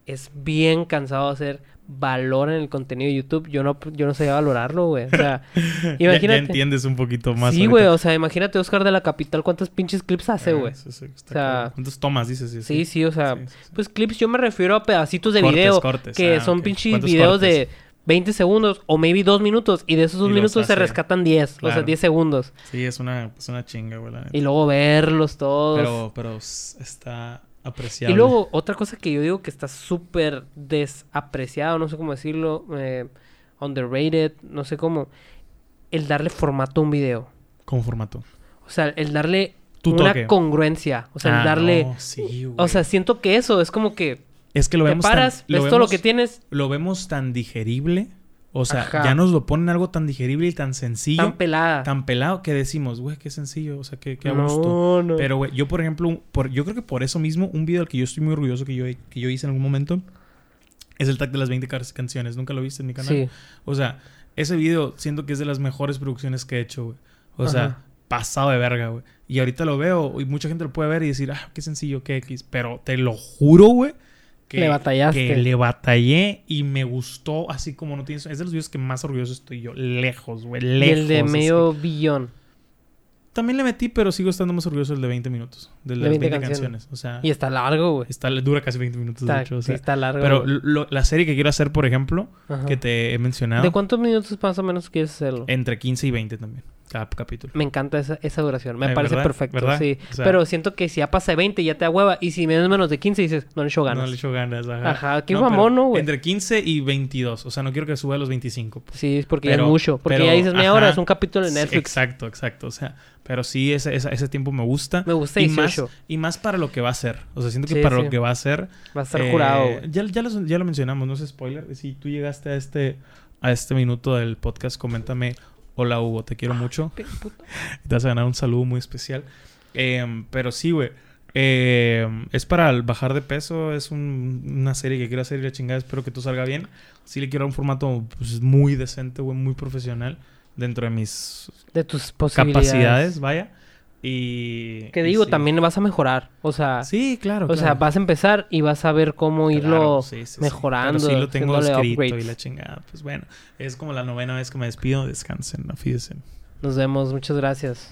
es bien cansado hacer valor en el contenido de YouTube. Yo no, yo no sabía valorarlo, güey. O sea, ya- Ya, imagínate. entiendes un poquito más. sí, güey. O sea, imagínate Oscar de la Capital, ¿cuántos pinches clips hace, Ah, güey? sí, sí, está O sea. ¿Cuántos tomas dices? Sí, Sí, sí, o sea, Sí, sí, sí. pues clips yo me refiero a pedacitos de Cortes, video cortes. que Ah, son pinches ¿Cuántos videos cortes? de 20 segundos o maybe 2 minutos y de esos 2 Y los minutos se rescatan 10, o sea, Claro. 10 segundos Sí, es una, es una chinga, güey. y luego verlos todos. Pero, pero está apreciable. Y luego otra cosa que yo digo que está súper desapreciado, no sé cómo decirlo, eh, underrated, no sé cómo. el darle formato a un video. Como formato. O sea, el darle Tu una toque. congruencia. O sea, el Ah, darle... no, sí, güey. O sea, siento que eso es como que es que lo te vemos tan- paras, lo ves todo lo que tienes Lo vemos tan digerible. O sea, Ajá. ya nos lo ponen algo tan digerible y tan sencillo. tan pelada. tan pelado que decimos, güey, qué sencillo, o sea, qué, qué a no, gusto. no. Pero, güey, yo, por ejemplo, por, yo creo que por eso mismo, un video del que yo estoy muy orgulloso que yo, que yo hice en algún momento es el tag de las 20 car- canciones. ¿Nunca lo viste en mi canal? Sí. O sea, ese video siento que es de las mejores producciones que he hecho, güey. O sea, pasado de verga, güey. Y ahorita lo veo y mucha gente lo puede ver y decir, ah, qué sencillo, qué X. Pero te lo juro, güey. Que, Le batallaste. Que le batallé y me gustó así como no tienes... Es de los videos que más orgulloso estoy yo. Lejos, güey. Y Lejos. el de así. medio billón. También le metí, pero sigo estando más orgulloso del de 20 minutos. Del de, De las 20 20 canciones. canciones. O sea, Y está largo, güey. está, dura casi 20 minutos, Está, de hecho. O sí está largo. pero lo- la serie que quiero hacer, por ejemplo, Ajá. que te he mencionado, ¿De cuántos minutos más o menos quieres hacerlo? entre 15 y 20 también, cada capítulo. Me encanta esa, esa duración. Me Eh, parece ¿verdad? perfecto. ¿verdad? Sí. O sea- Pero siento que si ya pasa de 20 ya te ahueva. Y si menos menos de 15 dices, no le echo ganas. No le echo ganas, ajá. Ajá, qué No, mamón, pero ¿no, güey? Entre 15 y 22. O sea, no quiero que suba a los 25. pues. Sí, es porque Pero- ya es mucho. Porque pero, ya dices media hora, es un capítulo de Sí, Netflix. exacto, exacto. O sea, pero sí, ese, ese, ese tiempo me gusta. Me gusta y más, 18. y más para lo que va a ser. O sea, siento que Sí, para sí. lo que va a ser. Va a estar eh, jurado, ya, ya, lo, ya lo mencionamos, no es spoiler. Si tú llegaste a este, a este minuto del podcast, coméntame. Hola Hugo, te quiero mucho. Te vas a ganar un saludo muy especial. Eh, pero sí, güey. eh, es para el bajar de peso. Es un- una serie que quiero hacer y la chingada. Espero que todo salga bien. Sí le quiero un formato pues, muy decente, güey. Muy profesional. Dentro de mis De tus posibilidades. capacidades, vaya. Y... Que y digo, sí. también vas a mejorar. O sea, Sí, claro. o sea, claro. vas a empezar y vas a ver cómo irlo Claro, sí, sí, sí. mejorando. Pero sí lo tengo escrito y upgrades. la chingada. Pues bueno, es como la novena vez que me despido. Descansen, afídense. Nos vemos. Muchas gracias.